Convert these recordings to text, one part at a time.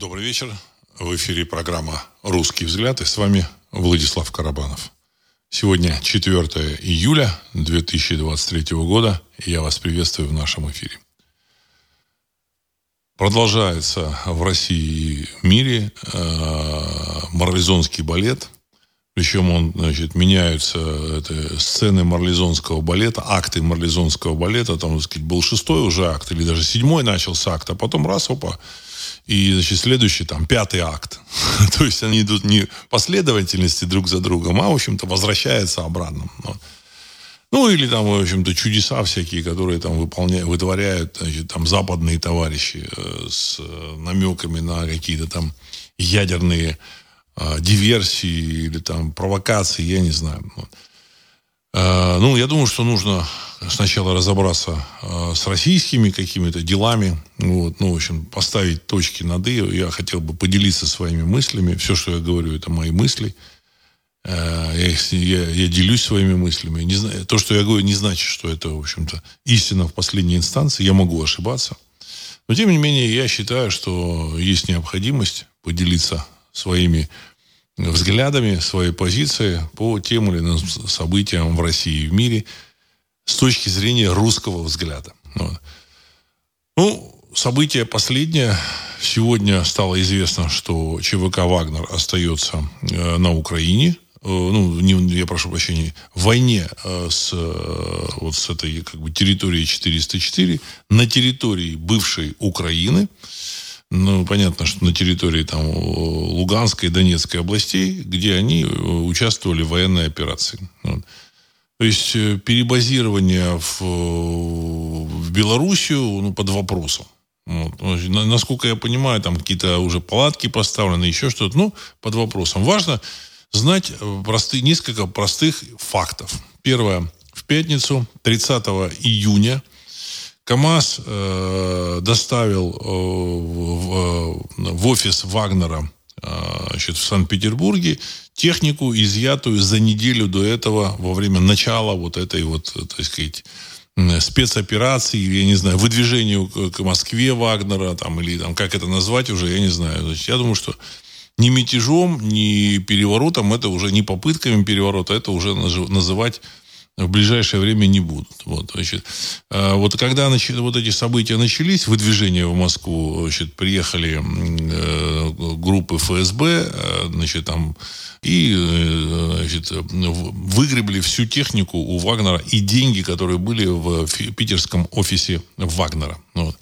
Добрый вечер. В эфире программа «Русский взгляд» и с вами Владислав Карабанов. Сегодня 4 июля 2023 года, и я вас приветствую в нашем эфире. Продолжается в России и мире э, марлезонский балет. Причем он, значит, меняются это, сцены марлезонского балета, акты марлезонского балета. Там, так сказать, был шестой уже акт, или даже седьмой начался акт, а потом раз, опа, и, значит, следующий, там, пятый акт. То есть они идут не последовательности друг за другом, а, в общем-то, возвращаются обратно. Ну, или там, в общем-то, чудеса всякие, которые там выполняют, вытворяют, значит, там, западные товарищи э, с э, намеками на какие-то там ядерные э, диверсии или там провокации, я не знаю. Вот. Э, ну, я думаю, что нужно сначала разобраться э, с российскими какими-то делами, вот, ну, в общем, поставить точки над «и». Я хотел бы поделиться своими мыслями. Все, что я говорю, это мои мысли. Э, я, я, я делюсь своими мыслями. Не знаю, то, что я говорю, не значит, что это, в общем-то, истина в последней инстанции. Я могу ошибаться. Но, тем не менее, я считаю, что есть необходимость поделиться своими взглядами, своей позицией по тем или иным событиям в России и в мире с точки зрения русского взгляда. Вот. Ну, событие последнее. Сегодня стало известно, что ЧВК «Вагнер» остается э, на Украине. Э, ну, не, я прошу прощения, в войне э, с, вот с этой как бы, территорией 404 на территории бывшей Украины. Ну, понятно, что на территории там Луганской и Донецкой областей, где они э, участвовали в военной операции. Вот. То есть э, перебазирование в, в Белоруссию ну, под вопросом. Вот. Насколько я понимаю, там какие-то уже палатки поставлены, еще что-то. Ну, под вопросом. Важно знать э, простые, несколько простых фактов. Первое. В пятницу, 30 июня, КАМАЗ э, доставил э, в, в офис Вагнера э, значит, в Санкт-Петербурге технику, изъятую за неделю до этого, во время начала вот этой вот, так сказать, спецоперации, или, я не знаю, выдвижению к, к Москве Вагнера, там, или там, как это назвать уже, я не знаю. Значит, я думаю, что ни мятежом, ни переворотом, это уже не попытками переворота, это уже называть в ближайшее время не будут. Вот, значит, а вот когда значит, вот эти события начались, выдвижение в Москву, значит, приехали э, группы ФСБ, э, значит, там, и э, значит, выгребли всю технику у Вагнера и деньги, которые были в питерском офисе Вагнера. Вот.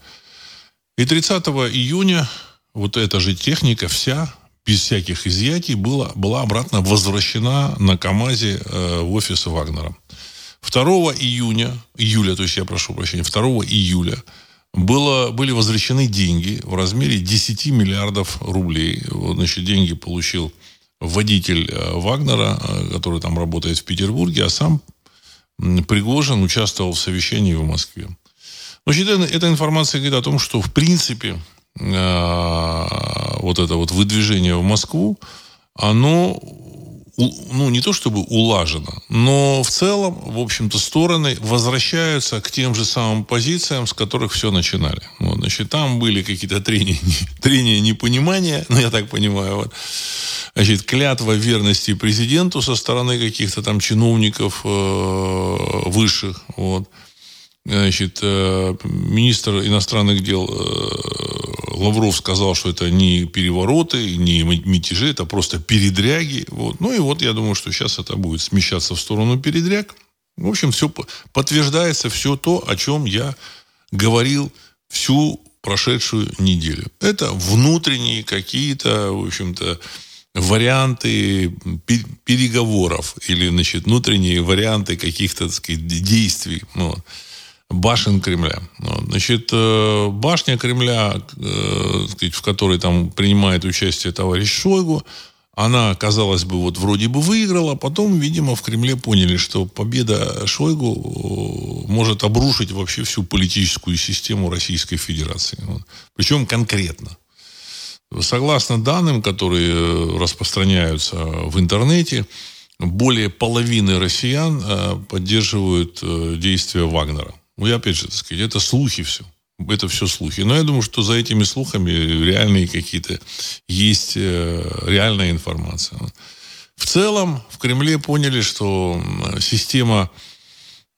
И 30 июня вот эта же техника вся без всяких изъятий была, была обратно возвращена на КАМАЗе э, в офис Вагнера. 2 июня, июля, то есть я прошу прощения, 2 июля было, были возвращены деньги в размере 10 миллиардов рублей. Вот, значит, деньги получил водитель э, Вагнера, э, который там работает в Петербурге, а сам Пригожин участвовал в совещании в Москве. Значит, эта информация говорит о том, что, в принципе, вот это вот выдвижение в Москву, оно ну, не то чтобы улажено, но в целом, в общем-то, стороны возвращаются к тем же самым позициям, с которых все начинали. Вот, значит, там были какие-то трения, трения непонимания, ну, я так понимаю, вот. Значит, клятва верности президенту со стороны каких-то там чиновников э, высших, вот. Значит, э, министр иностранных дел э, Лавров сказал, что это не перевороты, не мятежи, это просто передряги. Вот. Ну и вот я думаю, что сейчас это будет смещаться в сторону передряг. В общем, все подтверждается все то, о чем я говорил всю прошедшую неделю. Это внутренние какие-то, в общем-то, варианты переговоров или, значит, внутренние варианты каких-то, так сказать, действий. Ну, башен Кремля. Значит, э, башня Кремля, э, в которой там принимает участие товарищ Шойгу, она, казалось бы, вот вроде бы выиграла, а потом, видимо, в Кремле поняли, что победа Шойгу э, может обрушить вообще всю политическую систему Российской Федерации. Причем конкретно. Согласно данным, которые распространяются в интернете, более половины россиян поддерживают действия Вагнера. Ну, я опять же, так сказать, это слухи все. это все слухи. Но я думаю, что за этими слухами реальные какие-то есть э, реальная информация. В целом в Кремле поняли, что система,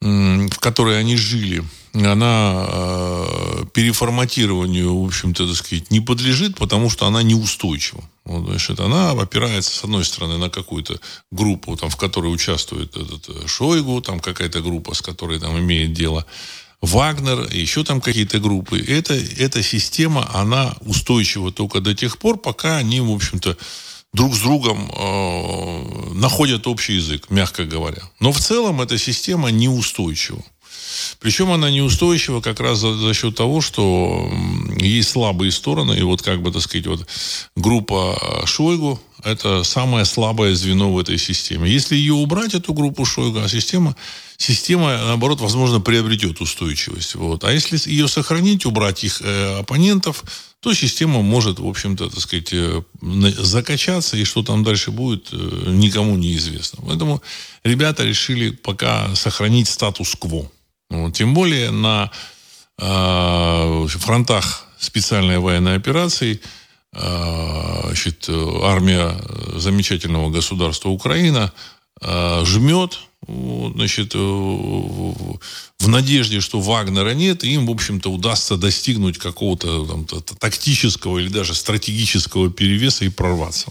в которой они жили, она э, переформатированию, в общем-то, так сказать, не подлежит, потому что она неустойчива. Значит, она опирается, с одной стороны, на какую-то группу, там, в которой участвует этот э, Шойгу, там какая-то группа, с которой там имеет дело Вагнер, еще там какие-то группы. Это, эта система, она устойчива только до тех пор, пока они, в общем-то, друг с другом э, находят общий язык, мягко говоря. Но в целом эта система неустойчива. Причем она неустойчива как раз за, за счет того, что есть слабые стороны. И вот как бы, так сказать, вот группа Шойгу – это самое слабое звено в этой системе. Если ее убрать, эту группу Шойгу, а система, система наоборот, возможно, приобретет устойчивость. Вот. А если ее сохранить, убрать их э, оппонентов, то система может, в общем-то, так сказать, э, закачаться, и что там дальше будет, э, никому не известно. Поэтому ребята решили пока сохранить статус-кво. Тем более на э, фронтах специальной военной операции э, значит, армия замечательного государства Украина э, жмет, значит, в надежде, что Вагнера нет, им, в общем-то, удастся достигнуть какого-то там, тактического или даже стратегического перевеса и прорваться.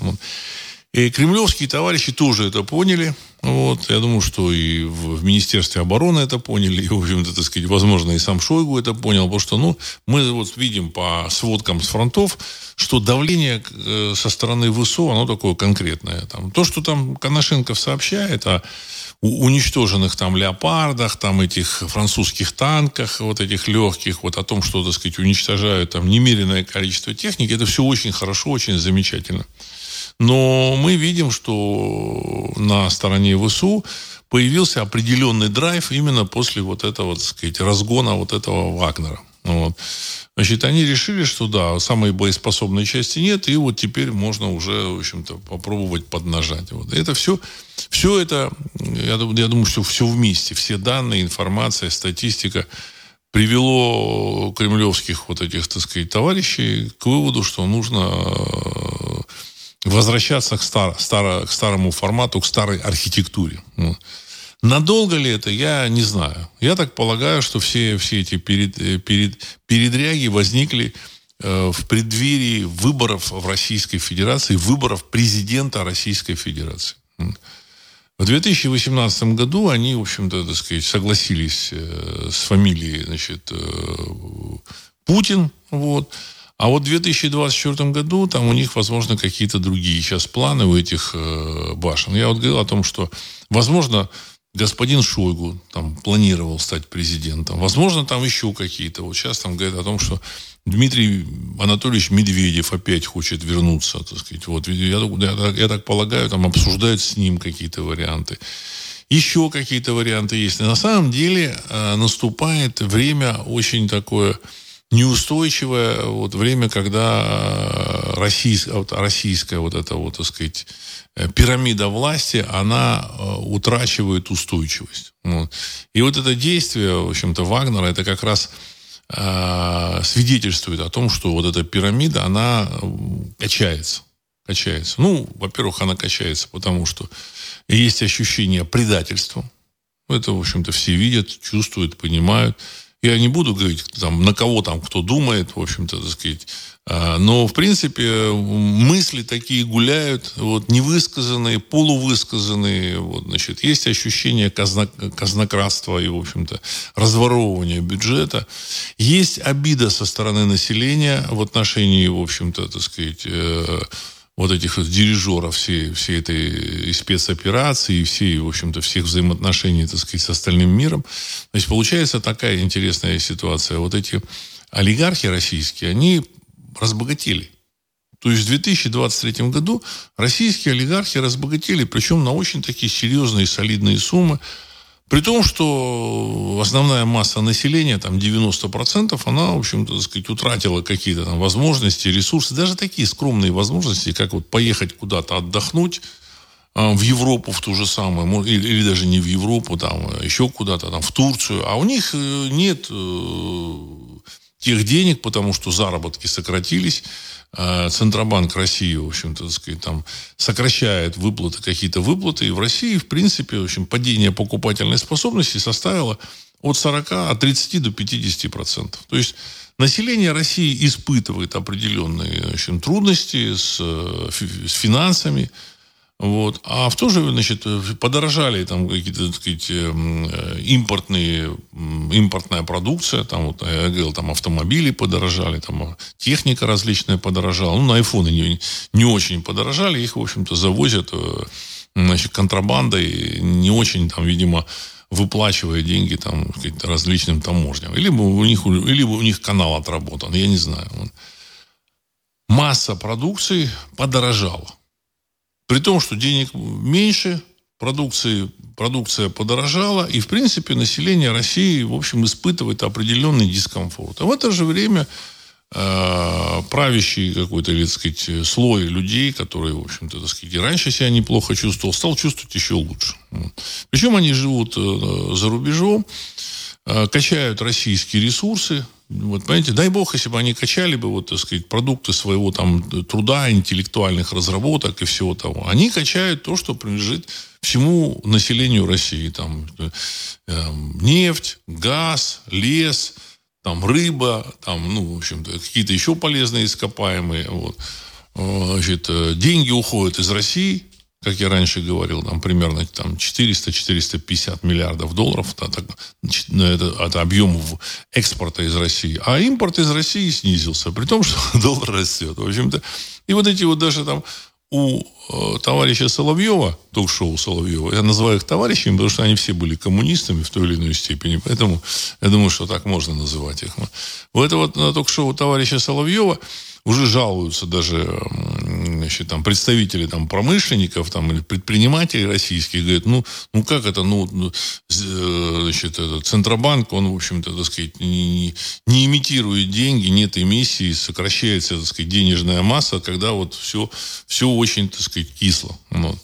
И кремлевские товарищи тоже это поняли. Вот. Я думаю, что и в, Министерстве обороны это поняли, и, в общем-то, так сказать, возможно, и сам Шойгу это понял, потому что, ну, мы вот видим по сводкам с фронтов, что давление э, со стороны ВСУ, оно такое конкретное. Там, то, что там Коношенков сообщает о уничтоженных там леопардах, там этих французских танках, вот этих легких, вот о том, что, так сказать, уничтожают там немеренное количество техники, это все очень хорошо, очень замечательно. Но мы видим, что на стороне ВСУ появился определенный драйв именно после вот этого, так сказать, разгона вот этого Вагнера. Вот. Значит, они решили, что да, самой боеспособной части нет, и вот теперь можно уже, в общем-то, попробовать поднажать. Вот. это все, все это, я, я думаю, что все вместе, все данные, информация, статистика привело кремлевских вот этих, так сказать, товарищей к выводу, что нужно возвращаться к, стар, стар, к старому формату, к старой архитектуре. Надолго ли это, я не знаю. Я так полагаю, что все, все эти перед, э, перед, передряги возникли э, в преддверии выборов в Российской Федерации, выборов президента Российской Федерации. В 2018 году они, в общем-то, так сказать, согласились э, с фамилией, значит, э, Путин, вот, а вот в 2024 году там у них, возможно, какие-то другие сейчас планы у этих э, башен. Я вот говорил о том, что, возможно, господин Шойгу там планировал стать президентом. Возможно, там еще какие-то. Вот сейчас там говорят о том, что Дмитрий Анатольевич Медведев опять хочет вернуться, так сказать. Вот, я, я, я так полагаю, там обсуждают с ним какие-то варианты. Еще какие-то варианты есть. на самом деле э, наступает время очень такое неустойчивое вот время, когда э, российская, вот, эта вот, так сказать, э, пирамида власти, она э, утрачивает устойчивость. Вот. И вот это действие, в общем-то, Вагнера, это как раз э, свидетельствует о том, что вот эта пирамида, она качается. Качается. Ну, во-первых, она качается, потому что есть ощущение предательства. Это, в общем-то, все видят, чувствуют, понимают. Я не буду говорить, там, на кого там кто думает, в общем-то, так сказать. А, но, в принципе, мысли такие гуляют, вот, невысказанные, полувысказанные. Вот, значит, есть ощущение казно, казнократства и, в общем-то, разворовывания бюджета. Есть обида со стороны населения в отношении, в общем-то, так сказать, э, вот этих вот дирижеров всей, всей этой спецоперации и всей, в общем-то, всех взаимоотношений, так сказать, с остальным миром. То есть получается такая интересная ситуация. Вот эти олигархи российские, они разбогатели. То есть в 2023 году российские олигархи разбогатели, причем на очень такие серьезные солидные суммы. При том, что основная масса населения, там 90%, она, в общем-то, так сказать, утратила какие-то там возможности, ресурсы, даже такие скромные возможности, как вот поехать куда-то отдохнуть, а, в Европу в ту же самую, или, или даже не в Европу, там, а еще куда-то, там, в Турцию, а у них э, нет э, тех денег, потому что заработки сократились. А Центробанк России, в общем-то, так сказать, там сокращает выплаты, какие-то выплаты. И в России, в принципе, в общем, падение покупательной способности составило от 40, от 30 до 50 процентов. То есть население России испытывает определенные в общем, трудности с, с финансами, вот. А в то же, значит, подорожали там какие-то, так сказать, эм, э, импортные, импортная продукция, там вот, я говорил, там автомобили подорожали, там техника различная подорожала. Ну, на айфоны не, не очень подорожали, их, в общем-то, завозят, э, значит, контрабандой, не очень там, видимо, выплачивая деньги там различным таможням. Или у них, или у них канал отработан, я не знаю. Масса продукции подорожала. При том, что денег меньше, продукции, продукция подорожала, и, в принципе, население России, в общем, испытывает определенный дискомфорт. А в это же время э, правящий какой-то, так сказать, слой людей, которые, в общем-то, так сказать, раньше себя неплохо чувствовал, стал чувствовать еще лучше. Причем они живут э, за рубежом, э, качают российские ресурсы, вот, понимаете, дай бог, если бы они качали бы, вот, так сказать, продукты своего там труда, интеллектуальных разработок и всего того. Они качают то, что принадлежит всему населению России. Там, э, нефть, газ, лес, там, рыба, там, ну, в общем-то, какие-то еще полезные ископаемые. Вот. Значит, э, деньги уходят из России, как я раньше говорил, там примерно там, 400-450 миллиардов долларов. Это, это, это объем экспорта из России. А импорт из России снизился, при том, что доллар растет. В общем-то, и вот эти вот даже там у э, товарища Соловьева, ток-шоу Соловьева, я называю их товарищами, потому что они все были коммунистами в той или иной степени, поэтому я думаю, что так можно называть их. Этого вот на ток-шоу товарища Соловьева уже жалуются даже значит, там, представители там, промышленников там, или предпринимателей российских, говорят, ну, ну как это, ну, ну э, значит, это, Центробанк, он, в общем-то, так сказать, не, не имитирует деньги, нет эмиссии, сокращается, так сказать, денежная масса, когда вот все, все очень, так сказать, кисло. Вот.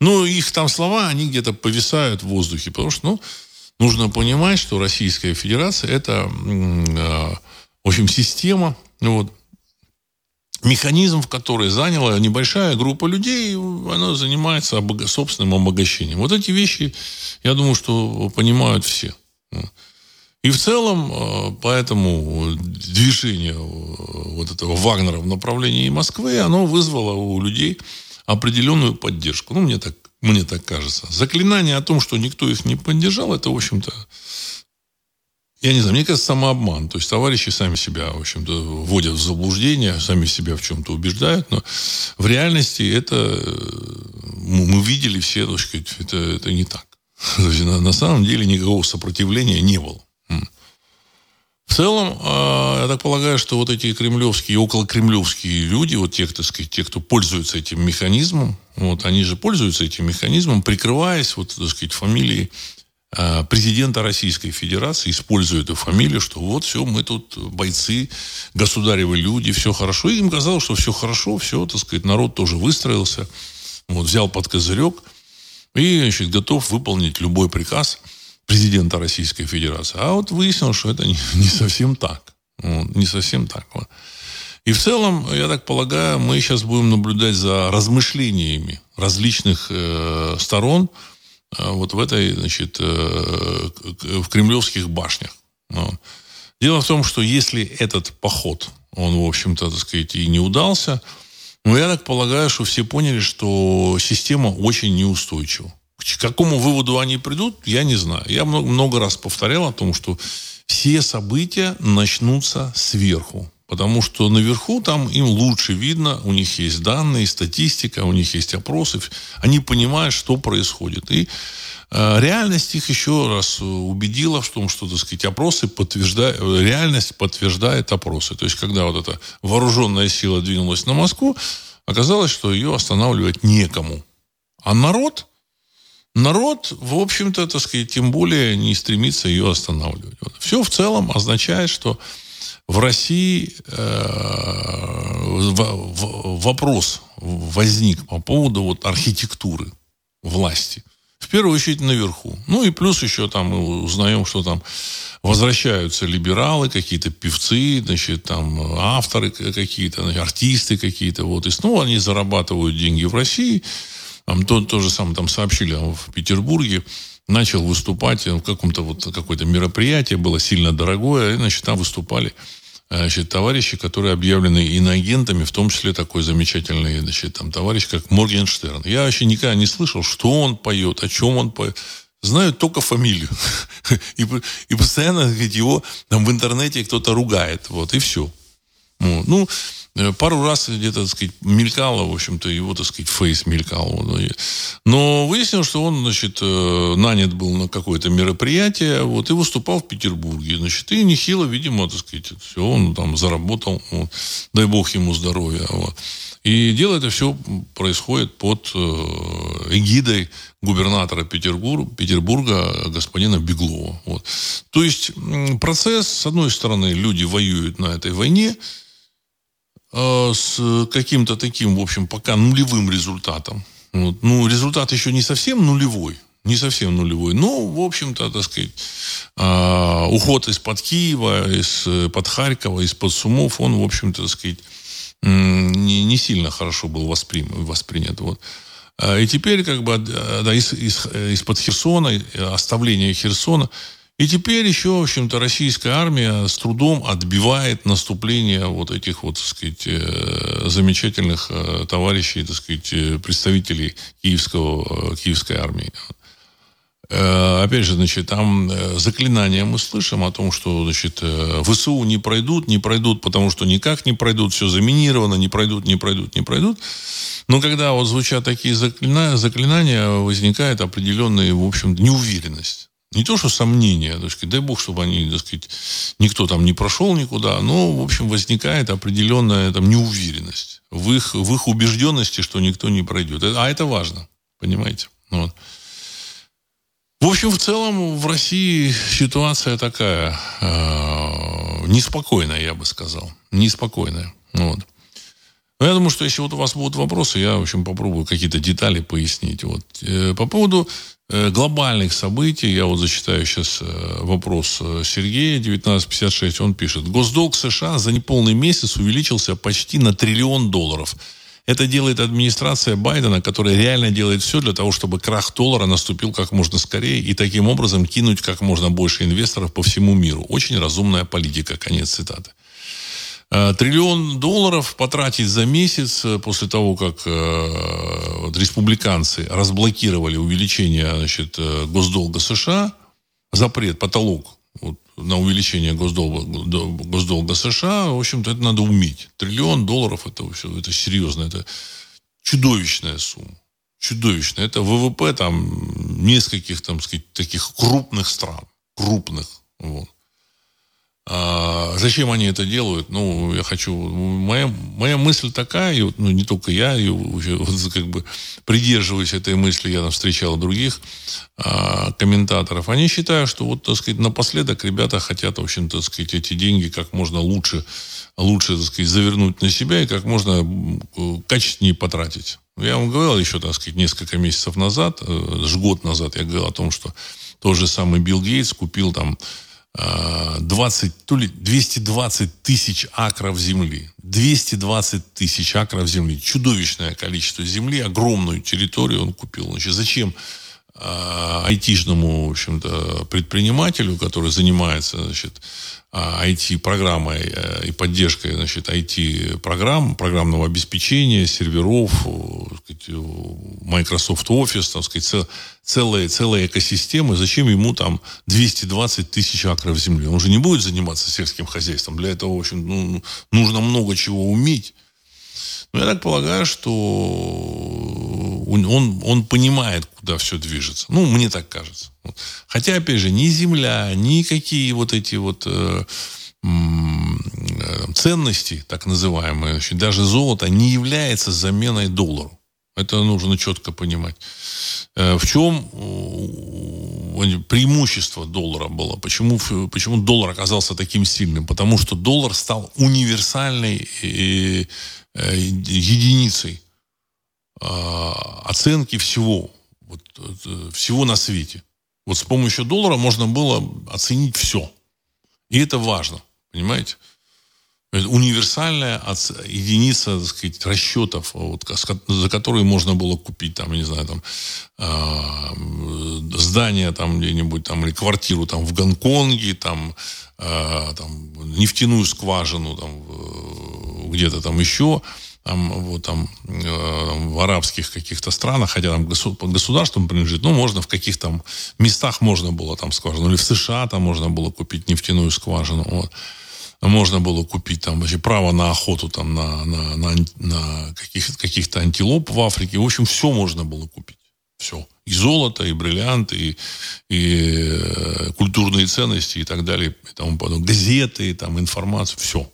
Ну, их там слова, они где-то повисают в воздухе, потому что, ну, нужно понимать, что Российская Федерация это, э, в общем, система, вот, механизм, в который заняла небольшая группа людей, она занимается обога- собственным обогащением. Вот эти вещи, я думаю, что понимают все. И в целом, э, поэтому движение э, вот этого Вагнера в направлении Москвы, оно вызвало у людей определенную поддержку. Ну, мне так, мне так кажется. Заклинание о том, что никто их не поддержал, это, в общем-то, я не знаю, мне кажется, самообман. То есть товарищи сами себя, в общем-то, вводят в заблуждение, сами себя в чем-то убеждают, но в реальности это э, мы видели все, так сказать, это, это не так. То есть, на, на самом деле никакого сопротивления не было. В целом, а, я так полагаю, что вот эти кремлевские и околокремлевские люди, вот те, так сказать, те, кто пользуется этим механизмом, вот они же пользуются этим механизмом, прикрываясь вот, так сказать, фамилией президента Российской Федерации, используя эту фамилию, что вот все, мы тут бойцы, государевы люди, все хорошо. И им казалось, что все хорошо, все, так сказать, народ тоже выстроился, вот, взял под козырек и, значит, готов выполнить любой приказ президента Российской Федерации. А вот выяснилось, что это не, не совсем так. Вот, не совсем так. Вот. И в целом, я так полагаю, мы сейчас будем наблюдать за размышлениями различных э, сторон – вот в этой, значит, э, в кремлевских башнях. Ну, дело в том, что если этот поход, он, в общем-то, так сказать, и не удался, но я так полагаю, что все поняли, что система очень неустойчива. К какому выводу они придут, я не знаю. Я много, много раз повторял о том, что все события начнутся сверху. Потому что наверху там им лучше видно, у них есть данные, статистика, у них есть опросы, они понимают, что происходит. И э, реальность их еще раз убедила в том, что, так сказать, опросы подтверждают, реальность подтверждает опросы. То есть, когда вот эта вооруженная сила двинулась на Москву, оказалось, что ее останавливать некому. А народ, народ, в общем-то, так сказать, тем более не стремится ее останавливать. Все в целом означает, что в России э, вопрос возник по поводу вот архитектуры власти. первую очередь наверху. Ну и плюс еще там мы узнаем, что там возвращаются либералы, какие-то певцы, значит, там авторы какие-то, артисты какие-то, вот, и снова они зарабатывают деньги в России. Там то, то же самое там сообщили в Петербурге, начал выступать в каком-то вот какое-то мероприятие, было сильно дорогое, и, значит, там выступали значит, товарищи, которые объявлены иноагентами, в том числе такой замечательный значит, там, товарищ, как Моргенштерн. Я вообще никогда не слышал, что он поет, о чем он поет знают только фамилию. И, и постоянно говорит, его там в интернете кто-то ругает. Вот, и все. Ну, э, пару раз где-то, так сказать, мелькало, в общем-то, его, так сказать, фейс мелькал. Но выяснилось, что он, значит, э, нанят был на какое-то мероприятие, вот, и выступал в Петербурге. Значит, и нехило, видимо, так сказать, все, он там заработал, вот, дай бог ему здоровья. Вот. И дело это все происходит под э, эгидой губернатора Петербурга, Петербурга господина Беглова. Вот. То есть процесс, с одной стороны, люди воюют на этой войне э, с каким-то таким, в общем, пока нулевым результатом. Вот. Ну, результат еще не совсем нулевой, не совсем нулевой. Но, в общем-то, так сказать, э, уход из-под Киева, из-под Харькова, из-под Сумов, он, в общем-то, так сказать, не, не сильно хорошо был воспринят. воспринят. Вот. А, и теперь как бы да, из, из, из-под Херсона, оставление Херсона, и теперь еще, в общем-то, российская армия с трудом отбивает наступление вот этих вот, так сказать, э, замечательных э, товарищей, так сказать, э, представителей киевского, киевской армии. Опять же, значит, там заклинания мы слышим о том, что, значит, ВСУ не пройдут, не пройдут, потому что никак не пройдут, все заминировано, не пройдут, не пройдут, не пройдут. Но когда вот звучат такие заклинания, заклинания возникает определенная, в общем неуверенность. Не то, что сомнения, так сказать, дай бог, чтобы они, так сказать, никто там не прошел никуда, но, в общем, возникает определенная там неуверенность в их, в их убежденности, что никто не пройдет. А это важно, понимаете? Вот. В общем, в целом в России ситуация такая э, неспокойная, я бы сказал. Неспокойная. Вот. Но я думаю, что если вот у вас будут вопросы, я, в общем, попробую какие-то детали пояснить. Вот. Э, по поводу э, глобальных событий, я вот зачитаю сейчас э, вопрос Сергея, 1956, он пишет. Госдолг США за неполный месяц увеличился почти на триллион долларов – это делает администрация Байдена, которая реально делает все для того, чтобы крах доллара наступил как можно скорее и таким образом кинуть как можно больше инвесторов по всему миру. Очень разумная политика. Конец цитаты. Э, триллион долларов потратить за месяц э, после того, как э, вот, республиканцы разблокировали увеличение значит, госдолга США, запрет, потолок вот, на увеличение госдолга, госдолга США, в общем-то, это надо уметь. Триллион долларов это, все, это серьезно, это чудовищная сумма. Чудовищная. Это ВВП там нескольких, там, сказать, таких крупных стран. Крупных. Вот. А зачем они это делают? Ну, я хочу... Моя, моя мысль такая, и ну, не только я, и вот, как бы придерживаюсь этой мысли, я там встречал других а, комментаторов. Они считают, что вот, так сказать, напоследок ребята хотят, в общем, так сказать, эти деньги как можно лучше, лучше, так сказать, завернуть на себя и как можно качественнее потратить. Я вам говорил еще, так сказать, несколько месяцев назад, э, год назад, я говорил о том, что тот же самый Билл Гейтс купил там 20, то ли 220 тысяч акров земли. 220 тысяч акров земли. Чудовищное количество земли, огромную территорию он купил. Значит, зачем э, айтишному, в общем-то, предпринимателю, который занимается, значит, IT-программой э, и поддержкой значит, IT-программ, программного обеспечения, серверов, сказать, Microsoft Office, так сказать, целая, целая экосистема. Зачем ему там 220 тысяч акров земли? Он же не будет заниматься сельским хозяйством. Для этого, в общем, ну, нужно много чего уметь. Но я так полагаю, что он, он понимает, куда все движется. Ну, мне так кажется. Хотя, опять же, ни земля, ни какие вот эти вот э, э, ценности, так называемые, даже золото, не является заменой доллару. Это нужно четко понимать. Э, в чем преимущество доллара было? Почему, почему доллар оказался таким сильным? Потому что доллар стал универсальной единицей оценки всего вот, всего на свете. Вот с помощью доллара можно было оценить все. И это важно, понимаете? Универсальная единица, так сказать, расчетов, вот, за которые можно было купить, там, не знаю, там, э, здание там где-нибудь, там, или квартиру там в Гонконге, там, э, там нефтяную скважину, там, где-то там еще, там, вот, там, э, в арабских каких-то странах, хотя там под государством принадлежит, ну, можно в каких-то местах можно было там скважину, или в США там можно было купить нефтяную скважину, вот можно было купить там вообще право на охоту там на, на, на, на каких, каких-то антилоп в Африке. В общем, все можно было купить. Все. И золото, и бриллианты, и, и э, культурные ценности, и так далее, и тому подобное. Газеты, там, информация, все.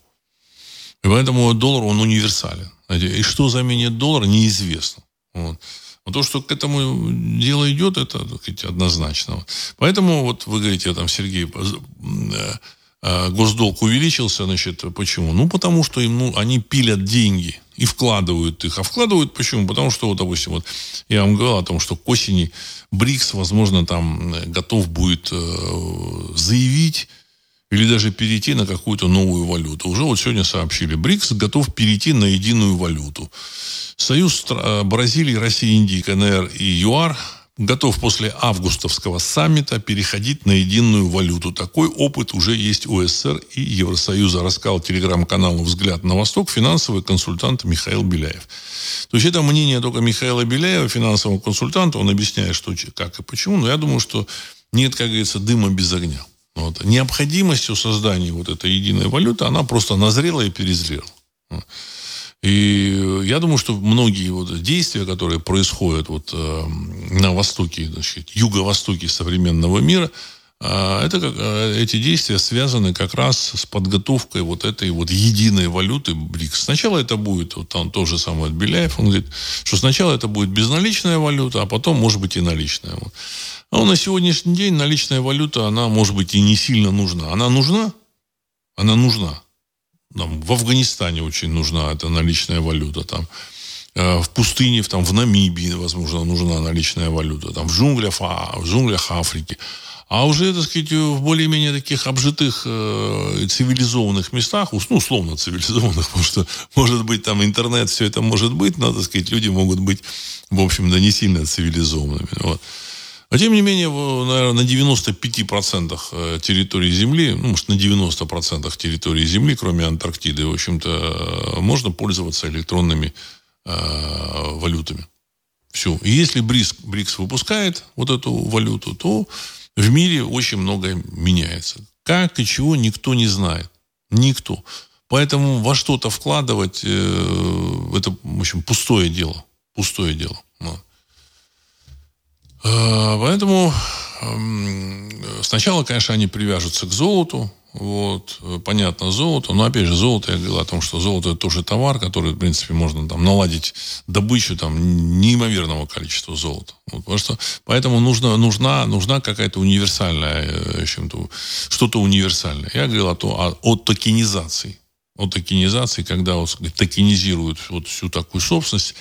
И поэтому доллар, он универсален. И что заменит доллар, неизвестно. Вот. Но то, что к этому дело идет, это сказать, однозначно. Поэтому вот вы говорите, там, Сергей, Э, госдолг увеличился, значит, почему? Ну, потому что им, ну, они пилят деньги и вкладывают их. А вкладывают почему? Потому что, вот, допустим, вот я вам говорил о том, что к осени БРИКС, возможно, там э, готов будет э, заявить или даже перейти на какую-то новую валюту. Уже вот сегодня сообщили, БРИКС готов перейти на единую валюту. Союз э, Бразилии, России, Индии, КНР и ЮАР готов после августовского саммита переходить на единую валюту. Такой опыт уже есть у СССР и Евросоюза, рассказал телеграм-каналу «Взгляд на Восток» финансовый консультант Михаил Беляев. То есть это мнение только Михаила Беляева, финансового консультанта. Он объясняет, что, как и почему. Но я думаю, что нет, как говорится, дыма без огня. Вот. Необходимостью создания вот этой единой валюты, она просто назрела и перезрела. И я думаю, что многие вот действия, которые происходят вот э, на востоке, значит, юго-востоке современного мира, э, это как, э, эти действия связаны как раз с подготовкой вот этой вот единой валюты БРИКС. Сначала это будет, вот там то же самое от Беляев, он говорит, что сначала это будет безналичная валюта, а потом, может быть, и наличная. Вот. А на сегодняшний день наличная валюта, она, может быть, и не сильно нужна. Она нужна? Она нужна. Там, в Афганистане очень нужна эта наличная валюта. Там, э, в пустыне, там, в Намибии, возможно, нужна наличная валюта. Там, в, джунглях, а, в джунглях Африки. А уже, так сказать, в более-менее таких обжитых э, цивилизованных местах, ну, условно цивилизованных, потому что, может быть, там интернет, все это может быть, но, так сказать, люди могут быть, в общем, да не сильно цивилизованными. Вот. Но, тем не менее, наверное, на 95% э, территории Земли, ну, может, на 90% территории Земли, кроме Антарктиды, в общем-то, э, можно пользоваться электронными э, валютами. Все. И если БРИКС, БРИКС выпускает вот эту валюту, то в мире очень многое меняется. Как и чего никто не знает. Никто. Поэтому во что-то вкладывать, э, это, в общем, пустое дело. Пустое дело. Вот. Э, поэтому эм, сначала, конечно, они привяжутся к золоту, вот, понятно, золото. Но, опять же, золото, я говорил о том, что золото это тоже товар, который, в принципе, можно там наладить добычу там неимоверного количества золота. Вот, потому что, поэтому нужно, нужна, нужна какая-то универсальная, э, в общем-то, что-то универсальное. Я говорил о, том, о, о токенизации. О токенизации, когда вот, токенизируют вот всю такую собственность,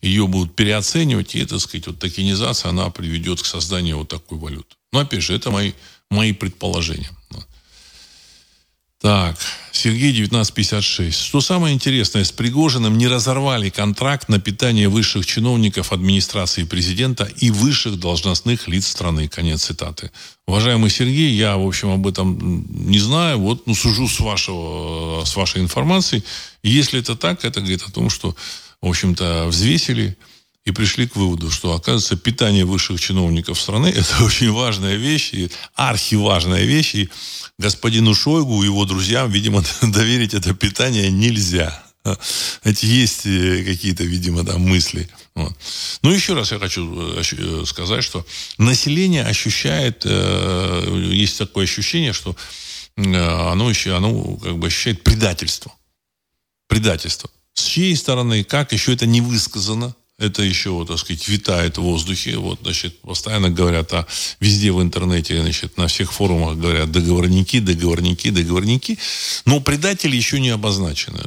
ее будут переоценивать, и, так сказать, вот токенизация, она приведет к созданию вот такой валюты. Но, опять же, это мои, мои предположения. Так, Сергей 1956. Что самое интересное, с Пригожиным не разорвали контракт на питание высших чиновников администрации президента и высших должностных лиц страны. Конец цитаты. Уважаемый Сергей, я, в общем, об этом не знаю. Вот, ну, сужу с, вашего, с вашей информацией. Если это так, это говорит о том, что в общем-то, взвесили и пришли к выводу, что, оказывается, питание высших чиновников страны – это очень важная вещь, и архиважная вещь, и господину Шойгу и его друзьям, видимо, доверить это питание нельзя. Эти есть э, какие-то, видимо, там мысли. Вот. Ну, еще раз я хочу э, э, сказать, что население ощущает, есть такое ощущение, что оно еще, оно как бы ощущает предательство. Предательство. С чьей стороны, как, еще это не высказано. Это еще, так сказать, витает в воздухе. Вот, значит, постоянно говорят, а везде в интернете, значит, на всех форумах говорят договорники, договорники, договорники. Но предатели еще не обозначены.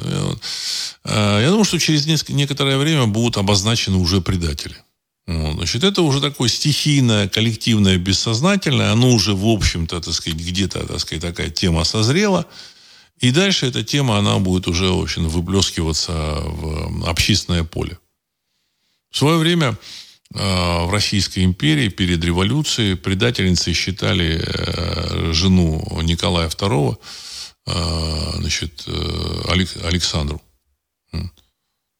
А, я думаю, что через некоторое время будут обозначены уже предатели. Значит, это уже такое стихийное, коллективное, бессознательное. Оно уже, в общем-то, так сказать, где-то, так сказать, такая тема созрела. И дальше эта тема, она будет уже, в общем, выплескиваться в общественное поле. В свое время э, в Российской империи перед революцией предательницей считали э, жену Николая II, э, значит, Александру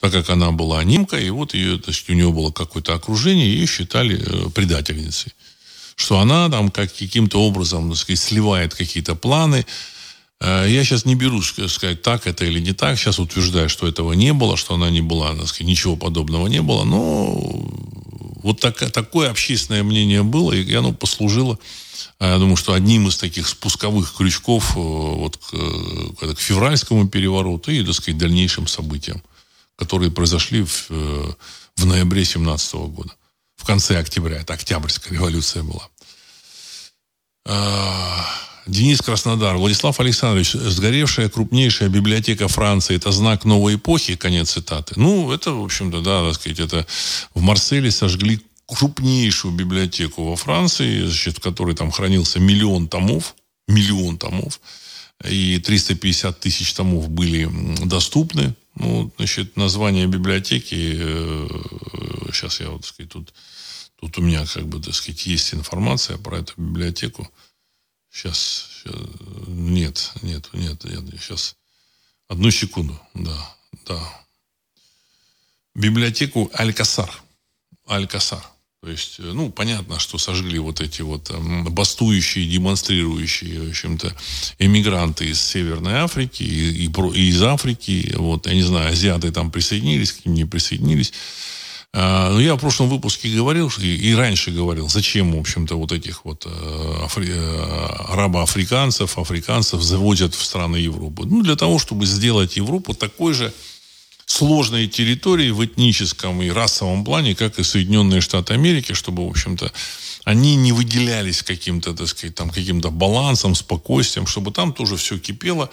так как она была немкой, и вот ее, есть у нее было какое-то окружение, ее считали предательницей. Что она там как, каким-то образом, так сказать, сливает какие-то планы. Э, я сейчас не берусь сказать, так это или не так. Сейчас утверждаю, что этого не было, что она не была, так сказать, ничего подобного не было. Но вот так, такое общественное мнение было, и оно послужило, э, я думаю, что одним из таких спусковых крючков вот к, к февральскому перевороту и, так сказать, дальнейшим событиям которые произошли в, э, в ноябре 17 года. В конце октября. Это Октябрьская революция была. Денис Краснодар. Владислав Александрович, сгоревшая крупнейшая библиотека Франции – это знак новой эпохи, конец цитаты. Ну, это, в общем-то, да, так сказать, это в Марселе сожгли крупнейшую библиотеку во Франции, значит, в которой там хранился миллион томов, миллион томов, и 350 тысяч томов были доступны. Ну, значит, название библиотеки, э, сейчас я вот, так сказать, тут, тут у меня, как бы, так сказать, есть информация про эту библиотеку. Сейчас, сейчас нет, нет, нет, нет, сейчас, одну секунду, да, да. Библиотеку Алькасар. Алькасар. То есть, э, ну, понятно, что сожгли вот эти вот э, бастующие, демонстрирующие, в общем-то, эмигранты из Северной Африки и, и, и из Африки. Вот, я не знаю, азиаты там присоединились, к ним не присоединились. А, но я в прошлом выпуске говорил, и, и раньше говорил, зачем, в общем-то, вот этих вот э, афри, э, арабо-африканцев, африканцев заводят в страны Европы. Ну, для того, чтобы сделать Европу такой же, сложной территории в этническом и расовом плане, как и Соединенные Штаты Америки, чтобы, в общем-то, они не выделялись каким-то, так сказать, там, каким-то балансом, спокойствием, чтобы там тоже все кипело.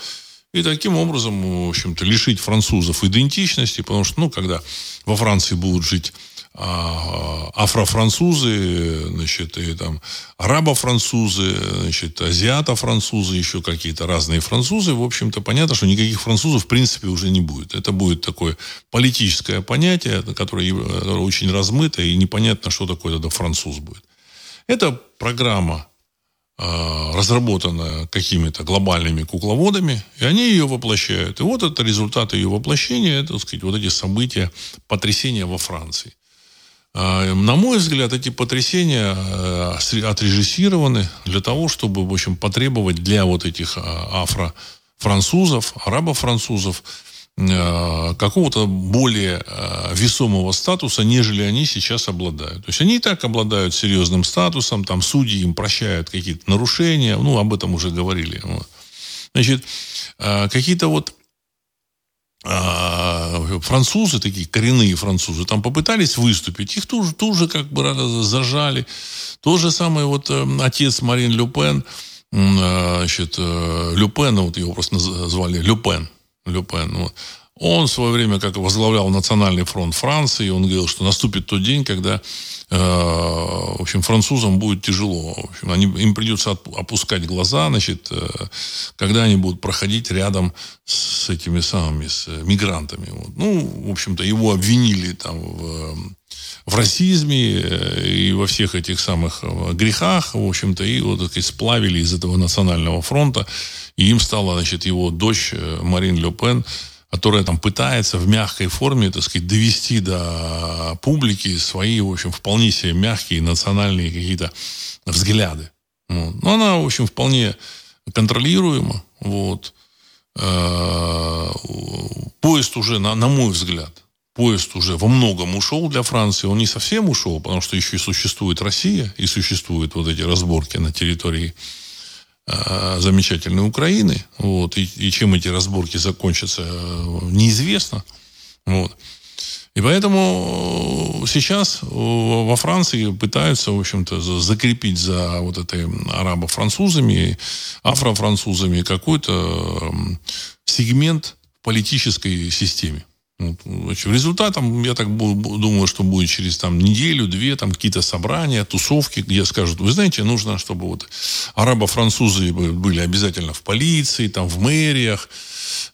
И таким образом, в общем-то, лишить французов идентичности, потому что, ну, когда во Франции будут жить а, афрофранцузы, значит, и там арабо-французы, значит, азиато-французы, еще какие-то разные французы. В общем-то, понятно, что никаких французов в принципе уже не будет. Это будет такое политическое понятие, которое, которое очень размыто, и непонятно, что такое тогда француз будет. Это программа а, разработанная какими-то глобальными кукловодами, и они ее воплощают. И вот это результат ее воплощения, это, так сказать, вот эти события, потрясения во Франции. А, на мой взгляд, эти потрясения э, отрежиссированы для того, чтобы, в общем, потребовать для вот этих а, афро-французов, арабо-французов э, какого-то более э, весомого статуса, нежели они сейчас обладают. То есть они и так обладают серьезным статусом, там судьи им прощают какие-то нарушения, ну, об этом уже говорили. Значит, какие-то вот французы, такие коренные французы, там попытались выступить, их тоже, тоже как бы зажали. То же самое вот э, отец Марин Люпен, значит, э, Люпен, вот его просто назвали Люпен, Люпен, вот. Он в свое время как возглавлял Национальный фронт Франции, он говорил, что наступит тот день, когда э, в общем, французам будет тяжело. В общем, они, им придется опускать глаза, значит, э, когда они будут проходить рядом с этими самыми с мигрантами. Вот. Ну, в общем-то, его обвинили там в, в расизме э, и во всех этих самых э, грехах, в общем-то, и вот, так сказать, сплавили из этого национального фронта. И им стала, значит, его дочь Марин Ле Пен которая там пытается в мягкой форме, так сказать, довести до публики свои, в общем, вполне себе мягкие национальные какие-то взгляды. Вот. Но она, в общем, вполне контролируема. Вот. Э, поезд уже, на, на мой взгляд, поезд уже во многом ушел для Франции. Он не совсем ушел, потому что еще и существует Россия, и существуют вот эти разборки на территории Э, замечательной Украины. Вот, и, и чем эти разборки закончатся, э, неизвестно. Вот. И поэтому сейчас во Франции пытаются, в общем-то, закрепить за вот этой арабо-французами, афро-французами какой-то сегмент в политической системе. Вот, результатом, я так думаю, что будет через там, неделю-две там какие-то собрания, тусовки, где скажут, вы знаете, нужно, чтобы вот арабо-французы были обязательно в полиции, там, в мэриях,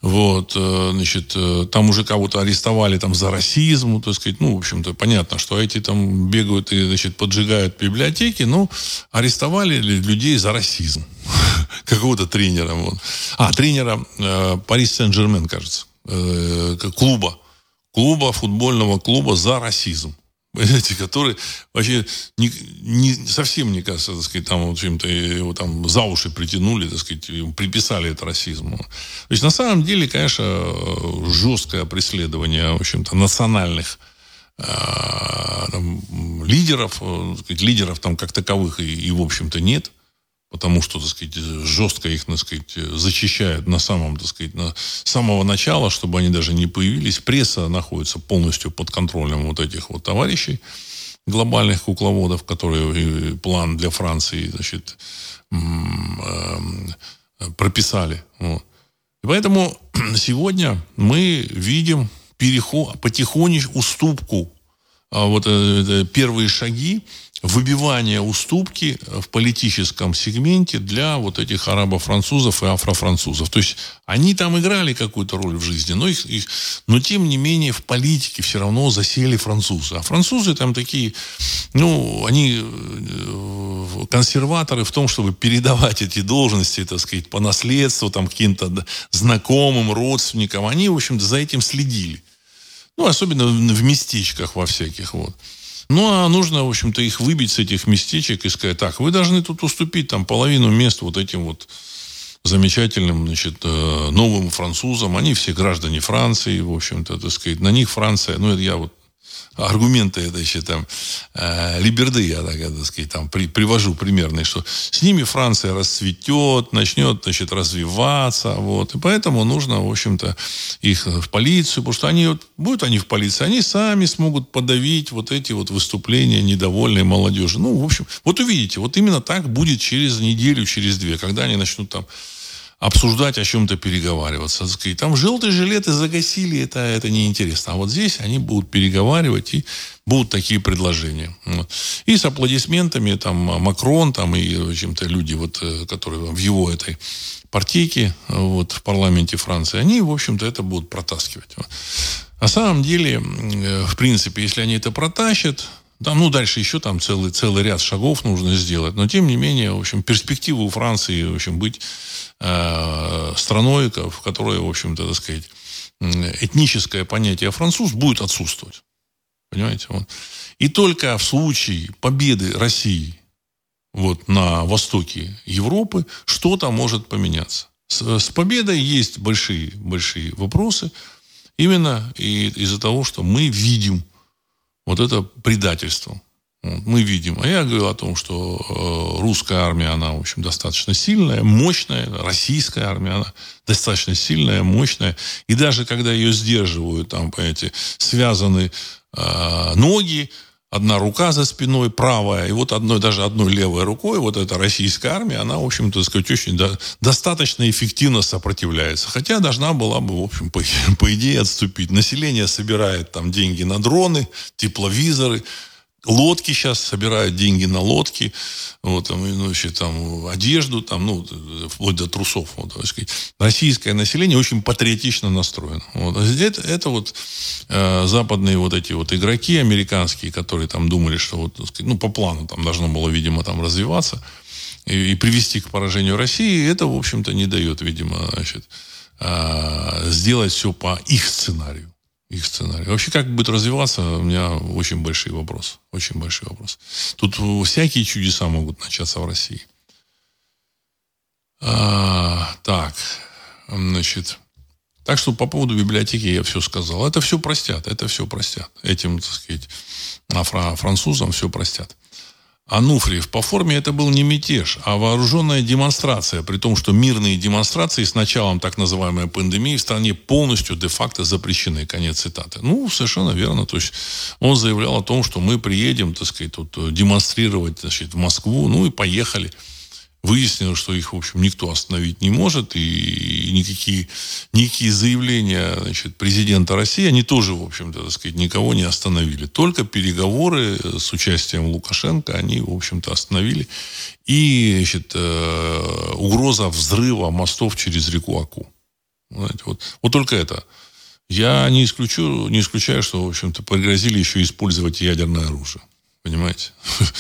вот, э, значит, э, там уже кого-то арестовали там за расизм, так сказать, ну, в общем-то, понятно, что эти там бегают и, значит, поджигают библиотеки, ну, арестовали людей за расизм. Какого-то тренера. Вот. А, тренера э, Парис Сен-Жермен, кажется э, клуба, клуба, футбольного клуба за расизм. Понимаете, который вообще не, не, совсем, мне кажется, так сказать, там, в общем-то, его там за уши притянули, так сказать, приписали это расизму. То есть, на самом деле, конечно, жесткое преследование, в общем-то, национальных э, там, лидеров, э, сказать, лидеров там как таковых и, и в общем-то, нет потому что, так сказать, жестко их, так сказать, зачищают на самом, так сказать, на самого начала, чтобы они даже не появились. Пресса находится полностью под контролем вот этих вот товарищей, глобальных кукловодов, которые план для Франции, значит, эм, прописали. Вот. И поэтому сегодня мы видим переход, потихонечку уступку, а вот э, первые шаги выбивание уступки в политическом сегменте для вот этих арабо-французов и афро-французов. То есть они там играли какую-то роль в жизни, но, их, их, но тем не менее в политике все равно засели французы. А французы там такие, ну, они э, консерваторы в том, чтобы передавать эти должности, так сказать, по наследству, там, каким-то знакомым, родственникам. Они, в общем-то, за этим следили. Ну, особенно в местечках во всяких, вот. Ну, а нужно, в общем-то, их выбить с этих местечек и сказать, так, вы должны тут уступить там половину мест вот этим вот замечательным, значит, э, новым французам. Они все граждане Франции, в общем-то, так сказать. На них Франция, ну, это я вот аргументы это еще там э, Либерды, я так, так сказать, там при, привожу примерные, что с ними Франция расцветет, начнет, значит, развиваться, вот, и поэтому нужно, в общем-то, их в полицию, потому что они, вот, будут они в полиции, они сами смогут подавить вот эти вот выступления недовольной молодежи. Ну, в общем, вот увидите, вот именно так будет через неделю, через две, когда они начнут там обсуждать, о чем-то переговариваться. Сказать, там желтые жилеты загасили, это, это неинтересно. А вот здесь они будут переговаривать и будут такие предложения. И с аплодисментами там Макрон там, и в общем-то люди, вот, э, которые в его этой партийке вот, в парламенте Франции, они, в общем-то, это будут протаскивать. На самом деле, э, в принципе, если они это протащат, там, ну, дальше еще там целый, целый ряд шагов нужно сделать. Но, тем не менее, в общем, перспективы у Франции, в общем, быть э, страной, в которой, в общем-то, так сказать, этническое понятие француз будет отсутствовать. Понимаете? Вот. И только в случае победы России вот, на востоке Европы что-то может поменяться. С, с победой есть большие, большие вопросы. Именно из-за того, что мы видим вот это предательство. Мы видим. А я говорю о том, что э, русская армия, она, в общем, достаточно сильная, мощная. Российская армия, она достаточно сильная, мощная. И даже когда ее сдерживают, там, понимаете, связаны э, ноги, одна рука за спиной, правая, и вот одной, даже одной левой рукой, вот эта российская армия, она, в общем-то, сказать, очень до, достаточно эффективно сопротивляется. Хотя должна была бы, в общем, по, по идее отступить. Население собирает там деньги на дроны, тепловизоры, лодки сейчас собирают деньги на лодки, вот, там, ну, еще, там, одежду, там, ну, вплоть до трусов. Вот, сказать. Российское население очень патриотично настроено. Вот. Это, это вот э, западные вот эти вот игроки американские, которые там думали, что вот, сказать, ну, по плану там должно было, видимо, там развиваться и, и привести к поражению России, это, в общем-то, не дает, видимо, значит, э, сделать все по их сценарию их сценарий. Вообще, как будет развиваться, у меня очень большие вопросы. Очень большой вопрос. Тут всякие чудеса могут начаться в России. А, так, значит, так что по поводу библиотеки я все сказал. Это все простят, это все простят. Этим, так сказать, французам все простят. Ануфриев, по форме это был не мятеж, а вооруженная демонстрация, при том, что мирные демонстрации с началом так называемой пандемии в стране полностью де-факто запрещены. Конец цитаты. Ну, совершенно верно. То есть он заявлял о том, что мы приедем, так сказать, тут демонстрировать значит, в Москву, ну и поехали. Выяснилось, что их, в общем, никто остановить не может, и никакие, никакие заявления значит, президента России, они тоже, в общем-то, так сказать, никого не остановили. Только переговоры с участием Лукашенко, они, в общем-то, остановили. И, значит, э, угроза взрыва мостов через реку Аку. Знаете, вот, вот только это. Я не исключу, не исключаю, что, в общем-то, пригрозили еще использовать ядерное оружие. Понимаете?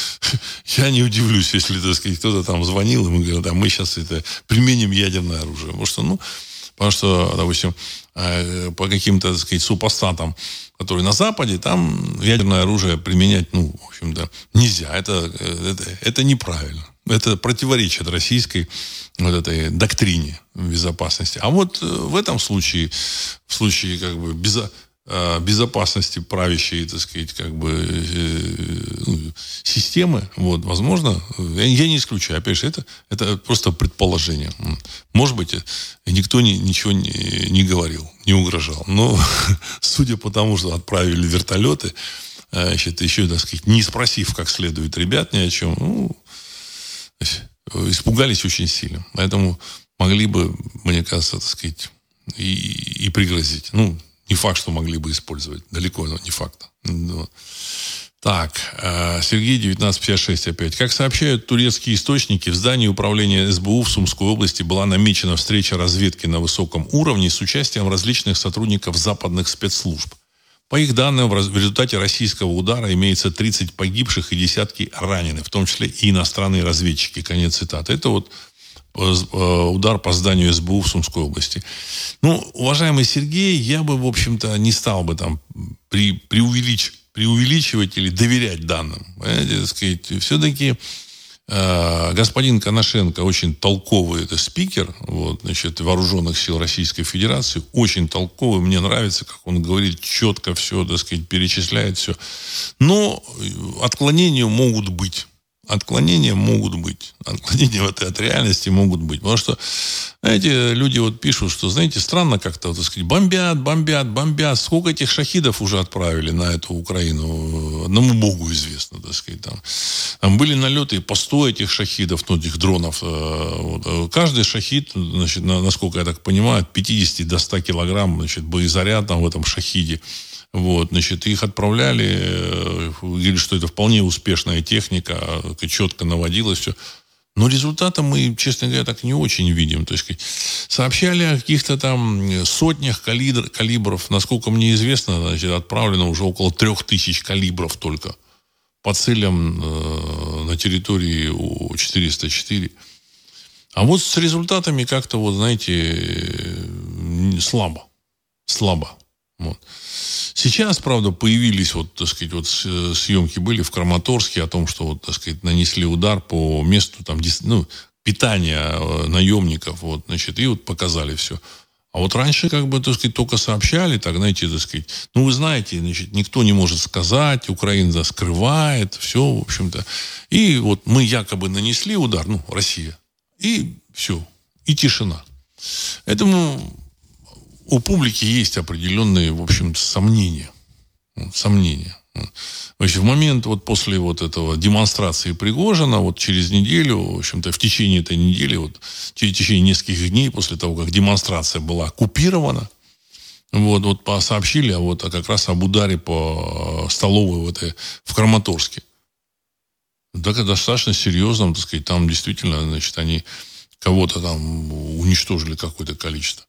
Я не удивлюсь, если, так сказать, кто-то там звонил, и мы говорим, да, мы сейчас это применим ядерное оружие. Потому что, ну, потому что, допустим, э, по каким-то, так сказать, супостатам, которые на Западе, там ядерное оружие применять, ну, в общем-то, нельзя. Это, это, это неправильно. Это противоречит российской вот этой доктрине безопасности. А вот э, в этом случае, в случае как бы безо, Э, безопасности правящей, так сказать, как бы э, ну, системы, вот, возможно, я, не исключаю, опять же, это, это просто предположение. Может быть, никто ни, ничего не, не говорил, не угрожал. Но судя по тому, что отправили вертолеты, э, значит, еще, так сказать, не спросив как следует ребят ни о чем, ну, испугались очень сильно. Поэтому могли бы, мне кажется, так сказать, и, и пригрозить. Ну, не факт, что могли бы использовать. Далеко, не факт. Так, э, Сергей, 1956 опять. Как сообщают турецкие источники, в здании управления СБУ в Сумской области была намечена встреча разведки на высоком уровне с участием различных сотрудников западных спецслужб. По их данным, в результате российского удара имеется 30 погибших и десятки раненых, в том числе и иностранные разведчики. Конец цитаты. Это вот удар по зданию СБУ в Сумской области. Ну, уважаемый Сергей, я бы, в общем-то, не стал бы там при, преувелич, преувеличивать или доверять данным. Понимаете, все-таки э, господин Коношенко очень толковый это спикер вот, значит, вооруженных сил Российской Федерации, очень толковый, мне нравится, как он говорит, четко все, так сказать, перечисляет все. Но отклонения могут быть. Отклонения могут быть. Отклонения в этой от реальности могут быть. Потому что, знаете, люди вот пишут, что, знаете, странно как-то, вот, так сказать, бомбят, бомбят, бомбят. Сколько этих шахидов уже отправили на эту Украину? Одному Богу известно, так сказать. Там, там были налеты по 100 этих шахидов, ну, этих дронов. Э, вот. Каждый шахид, значит, насколько я так понимаю, от 50 до 100 килограмм, значит, боезаряд там в этом шахиде. Вот, значит, их отправляли, э, говорили, что это вполне успешная техника, четко наводилось все. Но результата мы, честно говоря, так не очень видим. То есть сообщали о каких-то там сотнях калибр, калибров. Насколько мне известно, значит, отправлено уже около трех тысяч калибров только по целям э, на территории У-404. А вот с результатами как-то, вот, знаете, слабо. Слабо. Вот. Сейчас, правда, появились, вот, так сказать, вот съемки были в Краматорске о том, что, вот, так сказать, нанесли удар по месту там, ну, питания э, наемников, вот, значит, и вот показали все. А вот раньше, как бы, так сказать, только сообщали, так, знаете, так сказать, ну, вы знаете, значит, никто не может сказать, Украина скрывает, все, в общем-то. И вот мы якобы нанесли удар, ну, Россия, и все, и тишина. Этому у публики есть определенные, в общем-то, сомнения. Сомнения. Значит, в момент вот после вот этого демонстрации Пригожина, вот через неделю, в общем-то, в течение этой недели, вот в течение нескольких дней после того, как демонстрация была оккупирована, вот, вот сообщили а вот, а как раз об ударе по столовой в, этой, в Краматорске. Да, достаточно серьезном, так сказать, там действительно, значит, они кого-то там уничтожили какое-то количество.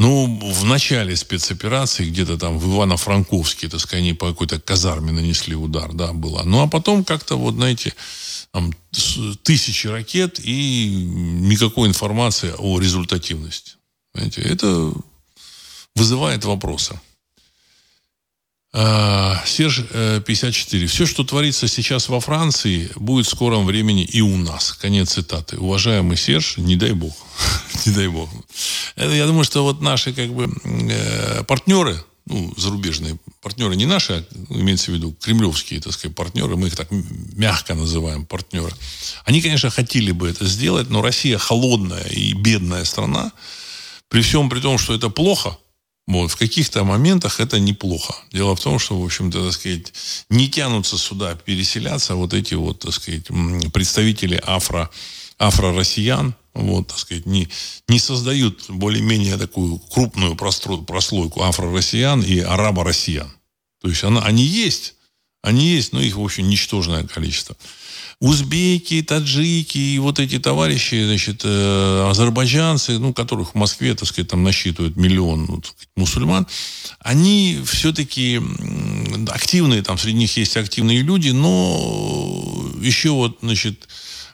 Ну, в начале спецоперации, где-то там в Ивано-Франковске, так сказать, они по какой-то казарме нанесли удар, да, было. Ну, а потом как-то, вот, знаете, там, тысячи ракет и никакой информации о результативности. Знаете, это вызывает вопросы. А, Серж 54. Э, Все, что творится сейчас во Франции, будет в скором времени и у нас. Конец цитаты. Уважаемый Серж, не дай бог. не дай бог. Это, я думаю, что вот наши как бы э, партнеры, ну, зарубежные партнеры, не наши, а имеется в виду кремлевские, так сказать, партнеры, мы их так мягко называем партнеры, они, конечно, хотели бы это сделать, но Россия холодная и бедная страна, при всем при том, что это плохо – вот, в каких-то моментах это неплохо. Дело в том, что, в общем-то, так сказать, не тянутся сюда переселяться вот эти вот, так сказать, представители афро афро-россиян, вот, так сказать, не, не создают более-менее такую крупную прослойку афро-россиян и арабо-россиян. То есть она, они есть, они есть, но их, в общем, ничтожное количество. Узбеки, таджики и вот эти товарищи, значит, э, азербайджанцы, ну, которых в Москве, так сказать, там насчитывают миллион ну, сказать, мусульман, они все-таки активные, там среди них есть активные люди, но еще вот, значит,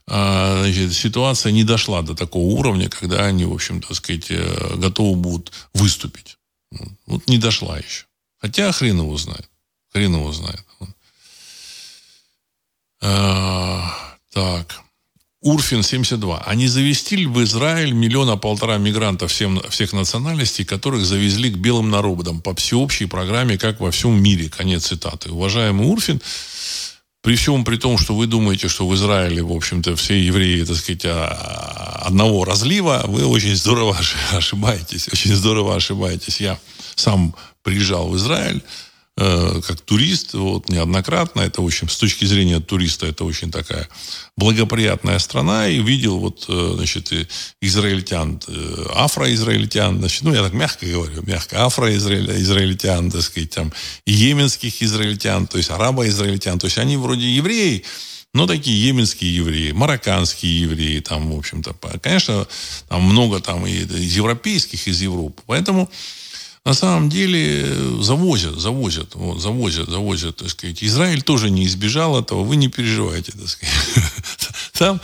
а, значит, ситуация не дошла до такого уровня, когда они, в общем, так сказать, э, готовы будут выступить. Вот не дошла еще. Хотя хрен его знает. Хрен его знает. А, так. Урфин 72. А не завести ли в Израиль миллиона полтора мигрантов всем, всех национальностей, которых завезли к белым народам по всеобщей программе, как во всем мире? Конец цитаты. Уважаемый Урфин, при всем при том, что вы думаете, что в Израиле, в общем-то, все евреи, так сказать, а, одного разлива, вы очень здорово ошибаетесь. Очень здорово ошибаетесь. Я сам приезжал в Израиль, Э, как турист, вот, неоднократно. Это, общем, с точки зрения туриста, это очень такая благоприятная страна. И видел вот, э, значит, израильтян, э, афроизраильтян, значит, ну, я так мягко говорю, мягко, афроизраильтян, так сказать, там, йеменских израильтян, то есть арабо-израильтян. То есть они вроде евреи, но такие йеменские евреи, марокканские евреи, там, в общем-то, конечно, там много там и из европейских, из Европы. Поэтому на самом деле э, завозят, завозят, вот, завозят, завозят, так сказать. Израиль тоже не избежал этого, вы не переживайте, так сказать. Там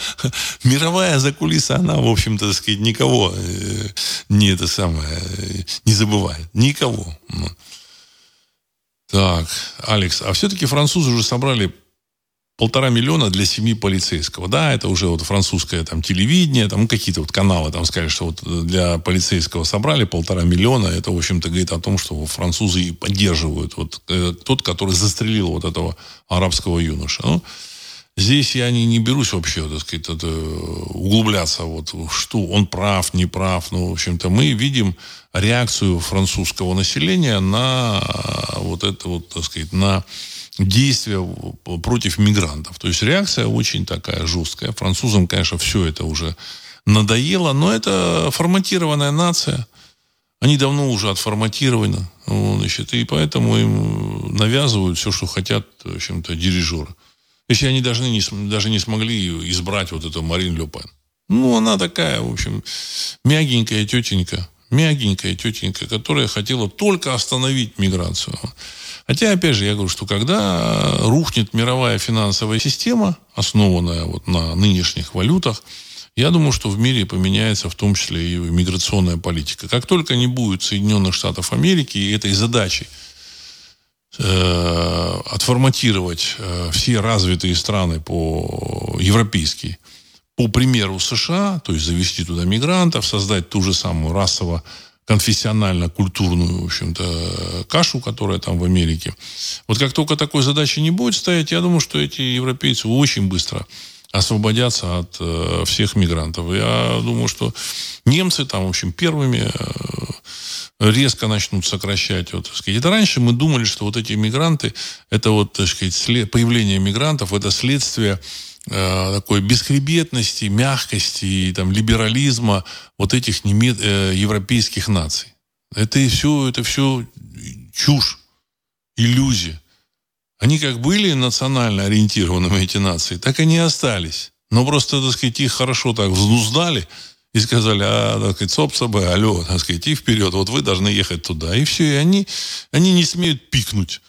мировая закулиса, она, в общем-то, так сказать, никого э, не это самое, э, не забывает. Никого. Так, Алекс, а все-таки французы уже собрали полтора миллиона для семьи полицейского. Да, это уже вот французское там телевидение, там какие-то вот каналы там сказали, что вот для полицейского собрали полтора миллиона. Это, в общем-то, говорит о том, что французы поддерживают вот э, тот, который застрелил вот этого арабского юноша. Ну, здесь я не, не берусь вообще, так сказать, это, углубляться, вот, что он прав, не прав. Ну, в общем-то, мы видим реакцию французского населения на вот это вот, так сказать, на действия против мигрантов. То есть реакция очень такая жесткая. Французам, конечно, все это уже надоело, но это форматированная нация. Они давно уже отформатированы. Значит, и поэтому им навязывают все, что хотят, в общем-то, дирижеры. Если они даже не, даже не смогли избрать вот эту Марин Ле Пен. Ну, она такая, в общем, мягенькая тетенька, мягенькая тетенька, которая хотела только остановить миграцию. Хотя, опять же, я говорю, что когда рухнет мировая финансовая система, основанная вот на нынешних валютах, я думаю, что в мире поменяется в том числе и миграционная политика. Как только не будет Соединенных Штатов Америки и этой задачей э, отформатировать э, все развитые страны по европейские, по примеру США, то есть завести туда мигрантов, создать ту же самую расово конфессионально-культурную, в общем-то, кашу, которая там в Америке. Вот как только такой задачи не будет стоять, я думаю, что эти европейцы очень быстро освободятся от э, всех мигрантов. Я думаю, что немцы там, в общем, первыми э, резко начнут сокращать. Вот, так сказать. Это раньше мы думали, что вот эти мигранты, это вот, так сказать, след, появление мигрантов, это следствие такой бесхребетности, мягкости, там, либерализма вот этих немед... э, европейских наций. Это и все, это все чушь, иллюзия. Они как были национально ориентированными, эти нации, так и не остались. Но просто, так сказать, их хорошо так взнуздали и сказали, а, так сказать, соп собой, алло, так сказать, и вперед, вот вы должны ехать туда. И все, и они, они не смеют пикнуть.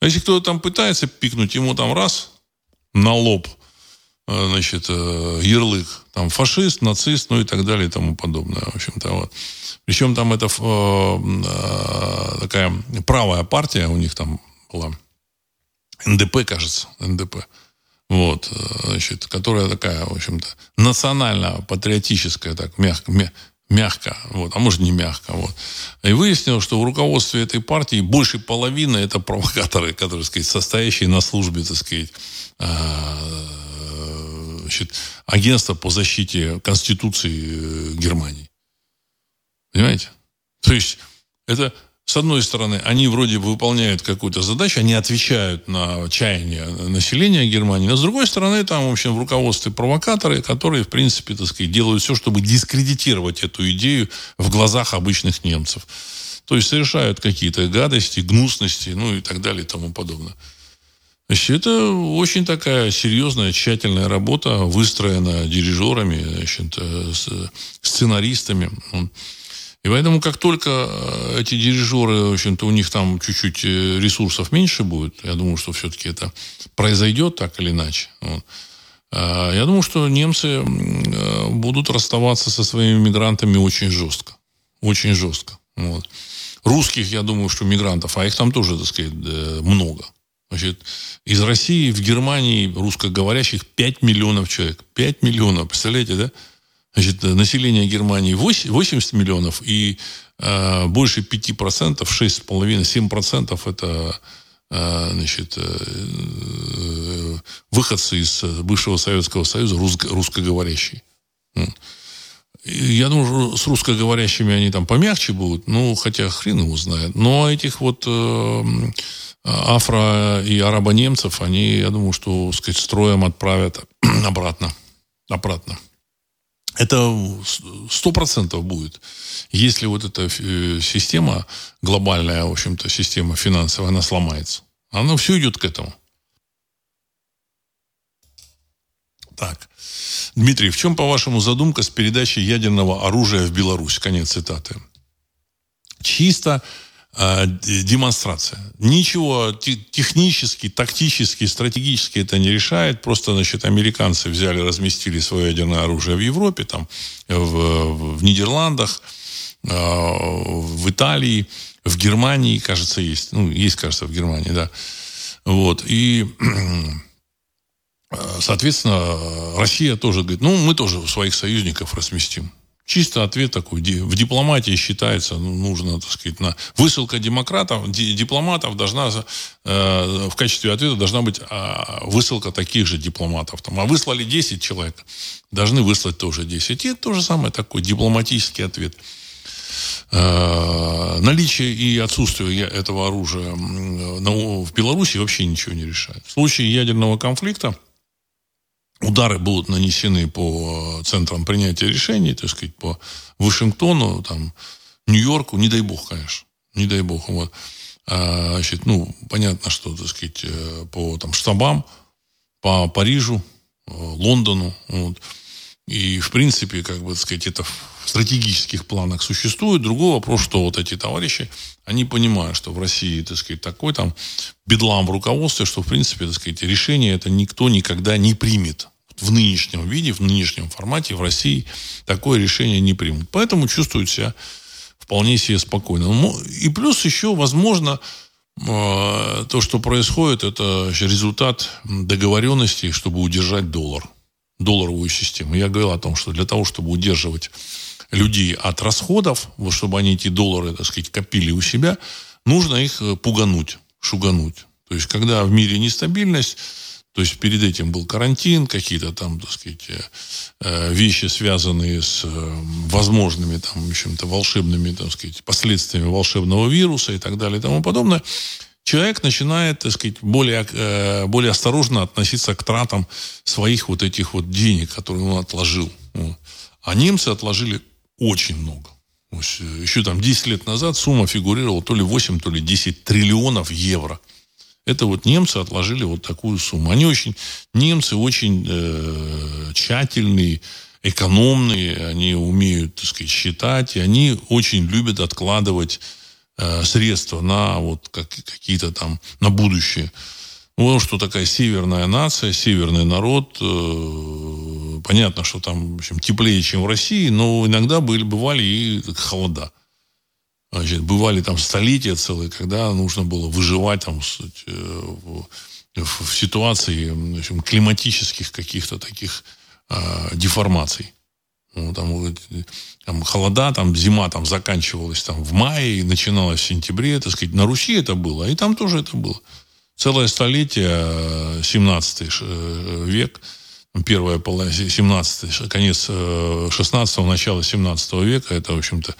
А если кто-то там пытается пикнуть, ему там раз на лоб – Э, значит, э, ярлык, там, фашист, нацист, ну и так далее и тому подобное, в общем-то, вот. Причем там это э, такая правая партия у них там была, НДП, кажется, НДП, вот, значит, которая такая, в общем-то, национально-патриотическая, так, мягко, мягко, вот, а может не мягко, вот. И выяснилось, что в руководстве этой партии больше половины это провокаторы, которые, так сказать, состоящие на службе, так сказать, значит, агентство по защите Конституции э, Германии. Понимаете? То есть это с одной стороны, они вроде бы выполняют какую-то задачу, они отвечают на чаяние населения Германии, но с другой стороны, там, в общем, в руководстве провокаторы, которые, в принципе, так сказать, делают все, чтобы дискредитировать эту идею в глазах обычных немцев. То есть совершают какие-то гадости, гнусности, ну и так далее и тому подобное. Значит, это очень такая серьезная, тщательная работа, выстроена дирижерами, значит, сценаристами. И поэтому, как только э, эти дирижеры, в общем-то, у них там чуть-чуть э, ресурсов меньше будет, я думаю, что все-таки это произойдет так или иначе. Вот. А, я думаю, что немцы э, будут расставаться со своими мигрантами очень жестко. Очень жестко. Вот. Русских, я думаю, что мигрантов, а их там тоже, так сказать, много. Значит, из России в Германии русскоговорящих 5 миллионов человек. 5 миллионов, представляете, да? Значит, население Германии 80 миллионов, и э, больше 5%, 6,5-7% это э, значит, э, выходцы из бывшего Советского Союза, русско- русскоговорящие. Я думаю, с русскоговорящими они там помягче будут, ну, хотя хрен его знает. Но этих вот э, афро- и арабонемцев, они, я думаю, что, сказать, строем отправят обратно. Обратно. Это сто процентов будет. Если вот эта э, система, глобальная, в общем-то, система финансовая, она сломается. Она все идет к этому. Так. Дмитрий, в чем, по-вашему, задумка с передачей ядерного оружия в Беларусь? Конец цитаты. Чисто демонстрация. Ничего технически, тактически, стратегически это не решает. Просто, значит, американцы взяли, разместили свое ядерное оружие в Европе, там, в, в Нидерландах, э, в Италии, в Германии, кажется, есть. Ну, есть, кажется, в Германии, да. Вот. И соответственно, Россия тоже говорит, ну, мы тоже своих союзников разместим. Чисто ответ такой. В дипломатии считается, ну, нужно, так сказать, на... высылка демократов, дипломатов должна, э, в качестве ответа должна быть э, высылка таких же дипломатов. Там, а выслали 10 человек, должны выслать тоже 10. И то же самое такой дипломатический ответ. Э, наличие и отсутствие этого оружия в Беларуси вообще ничего не решает. В случае ядерного конфликта удары будут нанесены по центрам принятия решений, так сказать, по Вашингтону, там, Нью-Йорку, не дай бог, конечно, не дай бог, вот. А, значит, ну, понятно, что, так сказать, э, по там штабам, по Парижу, э, Лондону, вот. И, в принципе, как бы, так сказать, это в стратегических планах существует. Другой вопрос, что вот эти товарищи, они понимают, что в России, так сказать, такой там бедлам в руководстве, что, в принципе, так сказать, решение это никто никогда не примет. В нынешнем виде, в нынешнем формате в России такое решение не примут. Поэтому чувствуют себя вполне себе спокойно. Ну, и плюс еще, возможно, э, то, что происходит, это результат договоренности, чтобы удержать доллар долларовую систему. Я говорил о том, что для того, чтобы удерживать людей от расходов, вот чтобы они эти доллары, так сказать, копили у себя, нужно их э, пугануть, шугануть. То есть, когда в мире нестабильность, то есть перед этим был карантин, какие-то там, так сказать, э, э, вещи, связанные с возможными там, в общем-то, волшебными, так сказать, последствиями волшебного вируса и так далее и тому подобное человек начинает, так сказать, более, э, более осторожно относиться к тратам своих вот этих вот денег, которые он отложил. А немцы отложили очень много. Еще там 10 лет назад сумма фигурировала то ли 8, то ли 10 триллионов евро. Это вот немцы отложили вот такую сумму. Они очень, немцы очень э, тщательные, экономные, они умеют, так сказать, считать, и они очень любят откладывать Э, средства на вот как, какие-то там, на будущее. Ну, что такая северная нация, северный народ. Э, понятно, что там, в общем, теплее, чем в России, но иногда были, бывали и холода. Значит, бывали там столетия целые, когда нужно было выживать там, э, в, в, в ситуации в общем, климатических каких-то таких э, деформаций. Ну, там, там холода, там зима там заканчивалась там в мае и начиналась в сентябре, так сказать, на Руси это было, и там тоже это было. Целое столетие, 17 э, э, век, первая половина, 17 конец 16 начало 17 века, это, в общем-то,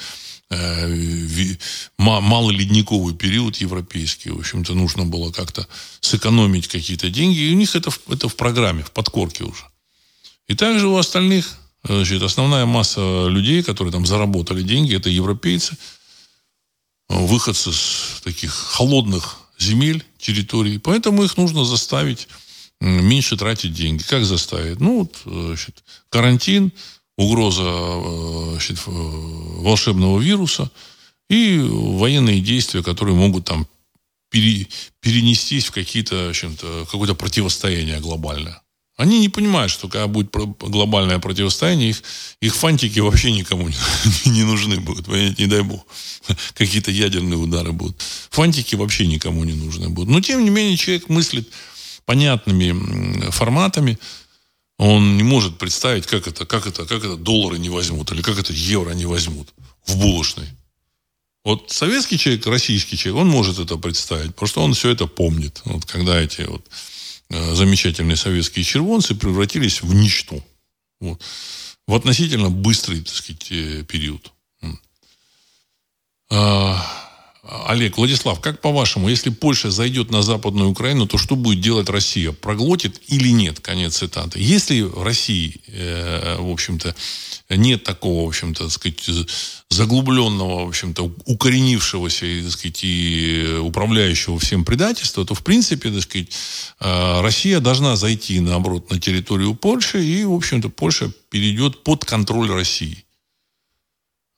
э, малоледниковый период европейский. В общем-то, нужно было как-то сэкономить какие-то деньги. И у них это, это в программе, в подкорке уже. И также у остальных, значит, основная масса людей, которые там заработали деньги, это европейцы, выходцы с таких холодных земель, территорий. Поэтому их нужно заставить меньше тратить деньги. Как заставить? Ну, вот, значит, карантин, угроза э, значит, волшебного вируса и военные действия, которые могут там пере, перенестись в какие-то, какое-то противостояние глобальное. Они не понимают, что когда будет глобальное противостояние, их, их фантики вообще никому не, не нужны будут. Понимаете, не дай бог. Какие-то ядерные удары будут. Фантики вообще никому не нужны будут. Но, тем не менее, человек мыслит понятными форматами. Он не может представить, как это, как это, как это доллары не возьмут, или как это евро не возьмут в булочной. Вот советский человек, российский человек, он может это представить, потому что он все это помнит. Вот когда эти вот замечательные советские червонцы превратились в ничто. Вот. В относительно быстрый, так сказать, э, период. Олег, Владислав, как по-вашему, если Польша зайдет на Западную Украину, то что будет делать Россия? Проглотит или нет? Конец цитаты. Если в России, э, в общем-то, нет такого, в общем-то, так сказать, заглубленного, в общем-то, укоренившегося, так сказать, и управляющего всем предательства, то, в принципе, так сказать, э, Россия должна зайти, наоборот, на территорию Польши, и, в общем-то, Польша перейдет под контроль России.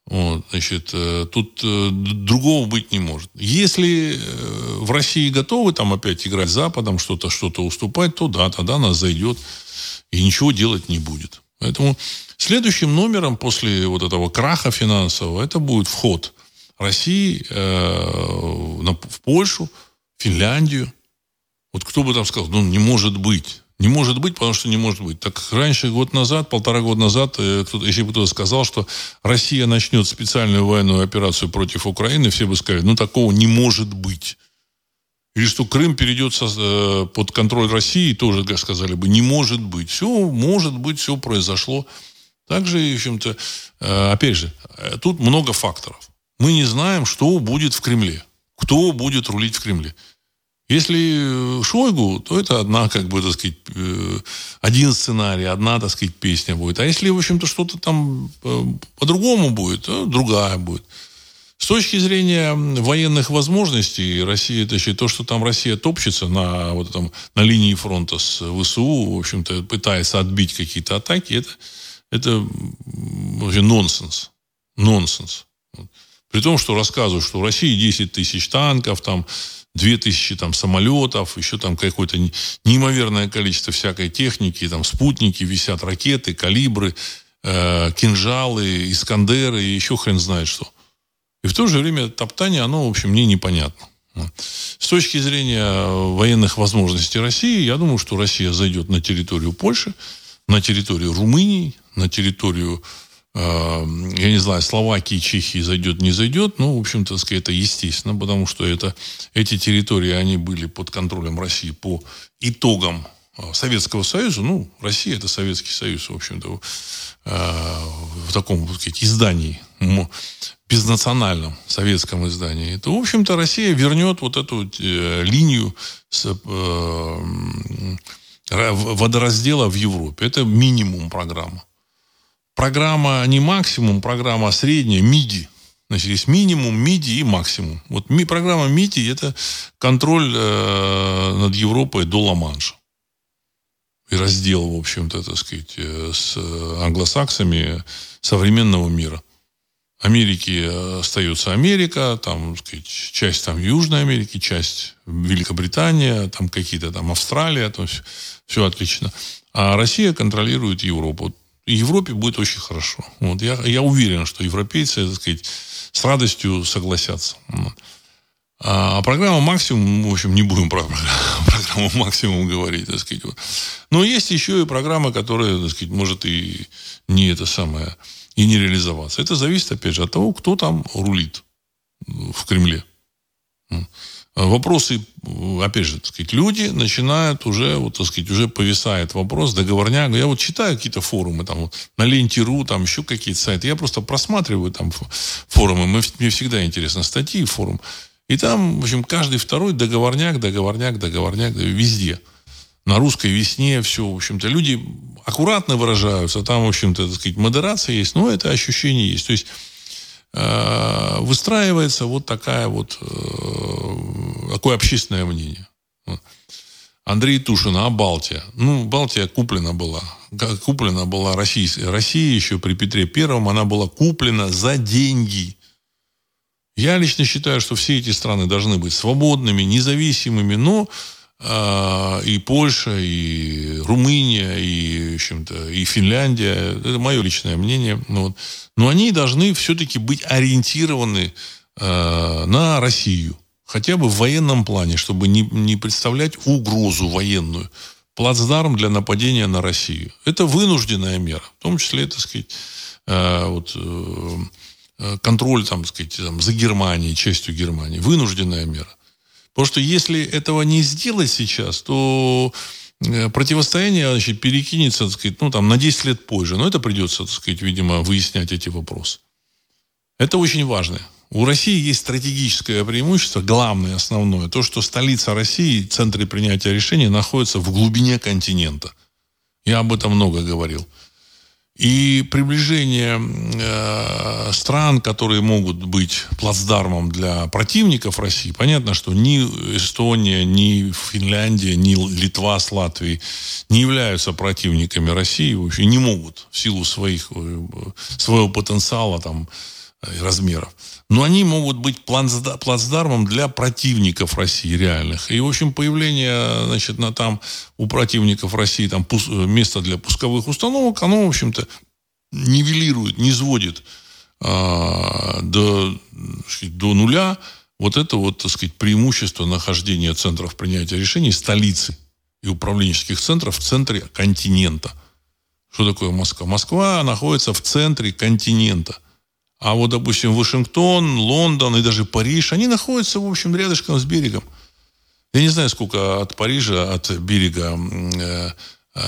Вот, значит, э, тут э, другого быть не может. Если э, в России готовы там опять играть Западом, что-то что уступать, то да, тогда она зайдет и ничего делать не будет. Поэтому следующим номером после вот этого краха финансового это будет вход России э, в Польшу, Финляндию. Вот кто бы там сказал, ну не может быть. Не может быть, потому что не может быть. Так раньше, год назад, полтора года назад, э, кто если бы кто-то сказал, что Россия начнет специальную военную операцию против Украины, все бы сказали, ну такого не может быть. Или что Крым перейдет со, э, под контроль России, тоже сказали бы, не может быть. Все может быть, все произошло. Также, в общем-то, э, опять же, тут много факторов. Мы не знаем, что будет в Кремле. Кто будет рулить в Кремле. Если э, Шойгу, то это одна, как бы, так сказать, э, один сценарий, одна, так сказать, песня будет. А если, в общем-то, что-то там э, по-другому будет, то другая будет. С точки зрения военных возможностей России, точнее, то, что там Россия топчется на, вот этом, на линии фронта с ВСУ, в общем-то, пытается отбить какие-то атаки, это, это вообще нонсенс. Нонсенс. При том, что рассказывают, что в России 10 тысяч танков, там 2000 там, самолетов, еще там какое-то неимоверное количество всякой техники, там спутники, висят ракеты, калибры, э, кинжалы, искандеры и еще хрен знает что. И в то же время топтание, оно, в общем, мне непонятно. С точки зрения военных возможностей России, я думаю, что Россия зайдет на территорию Польши, на территорию Румынии, на территорию я не знаю, Словакии, Чехии зайдет, не зайдет, ну, в общем-то, это естественно, потому что это, эти территории, они были под контролем России по итогам э, Советского Союза, ну, Россия это Советский Союз, в общем-то, э, в таком, так сказать, издании, безнациональном советском издании, то, в общем-то, Россия вернет вот эту э, линию с, водораздела в Европе. Это минимум программы программа не максимум, программа средняя, MIDI. Значит, есть минимум, MIDI и максимум. Вот ми, программа MIDI – это контроль э, над Европой до Ла-Манша. И раздел, в общем-то, так сказать, э, с англосаксами современного мира. Америки э, остается Америка, там, сказать, часть там Южной Америки, часть Великобритания, там какие-то там Австралия, то есть все отлично. А Россия контролирует Европу. Европе будет очень хорошо. Вот. Я, я уверен, что европейцы, так сказать, с радостью согласятся. А программа «Максимум», в общем, не будем про программу «Максимум» говорить, так сказать. Но есть еще и программа, которая, так сказать, может и не это самое, и не реализоваться. Это зависит, опять же, от того, кто там рулит в Кремле. Вопросы, опять же, так сказать, люди начинают уже, вот, так сказать, уже повисает вопрос договорняк. Я вот читаю какие-то форумы, там, вот, на Ленте.ру, там, еще какие-то сайты. Я просто просматриваю там форумы. Мне всегда интересно статьи, форум. И там, в общем, каждый второй договорняк, договорняк, договорняк, везде. На русской весне все, в общем-то, люди аккуратно выражаются, там, в общем-то, так сказать, модерация есть, но это ощущение есть. То есть выстраивается вот такая вот, э, такое общественное мнение. Андрей Тушин, а Балтия? Ну, Балтия куплена была. Куплена была Россия. Россия еще при Петре Первом, она была куплена за деньги. Я лично считаю, что все эти страны должны быть свободными, независимыми, но э, и Польша, и Румыния, и, в общем-то, и Финляндия, это мое личное мнение, ну, вот, но они должны все-таки быть ориентированы э, на Россию, хотя бы в военном плане, чтобы не, не представлять угрозу военную, плацдарм для нападения на Россию. Это вынужденная мера, в том числе, так сказать, э, вот, э, контроль, там, сказать, там, за Германией, частью Германии. Вынужденная мера. Потому что если этого не сделать сейчас, то э, противостояние значит, перекинется так сказать, ну, там, на 10 лет позже. Но это придется, так сказать, видимо, выяснять эти вопросы. Это очень важно. У России есть стратегическое преимущество, главное, основное, то, что столица России, центре принятия решений, находится в глубине континента. Я об этом много говорил. И приближение э, стран, которые могут быть плацдармом для противников России, понятно, что ни Эстония, ни Финляндия, ни Литва с Латвией не являются противниками России, вообще не могут в силу своих, э, своего потенциала там, размеров но они могут быть плацдармом для противников России реальных. И, в общем, появление, значит, на там у противников России там место для пусковых установок, оно, в общем-то, нивелирует, не сводит а, до, до нуля вот это вот, так сказать, преимущество нахождения центров принятия решений столицы и управленческих центров в центре континента. Что такое Москва? Москва находится в центре континента – а вот, допустим, Вашингтон, Лондон и даже Париж, они находятся, в общем, рядышком с берегом. Я не знаю, сколько от Парижа, от берега э, э,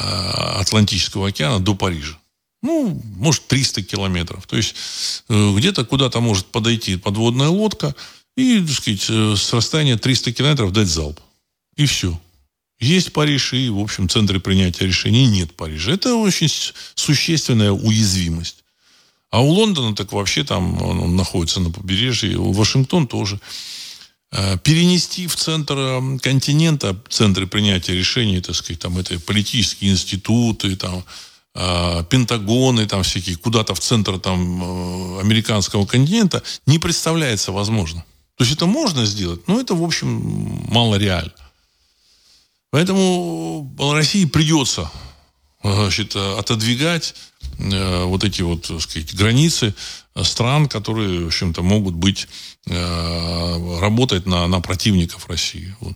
Атлантического океана до Парижа. Ну, может, 300 километров. То есть, э, где-то куда-то может подойти подводная лодка и, так сказать, э, с расстояния 300 километров дать залп. И все. Есть Париж, и, в общем, в центре принятия решений нет Парижа. Это очень существенная уязвимость. А у Лондона так вообще там он, находится на побережье, у Вашингтон тоже. Э, перенести в центр э, континента, центры принятия решений, так сказать, там это политические институты, там, э, Пентагоны, там всякие, куда-то в центр там, американского континента, не представляется возможным. То есть это можно сделать, но это, в общем, мало реально. Поэтому России придется значит, отодвигать э, вот эти вот, так сказать, границы стран, которые, в общем-то, могут быть, э, работать на, на противников России. Вот.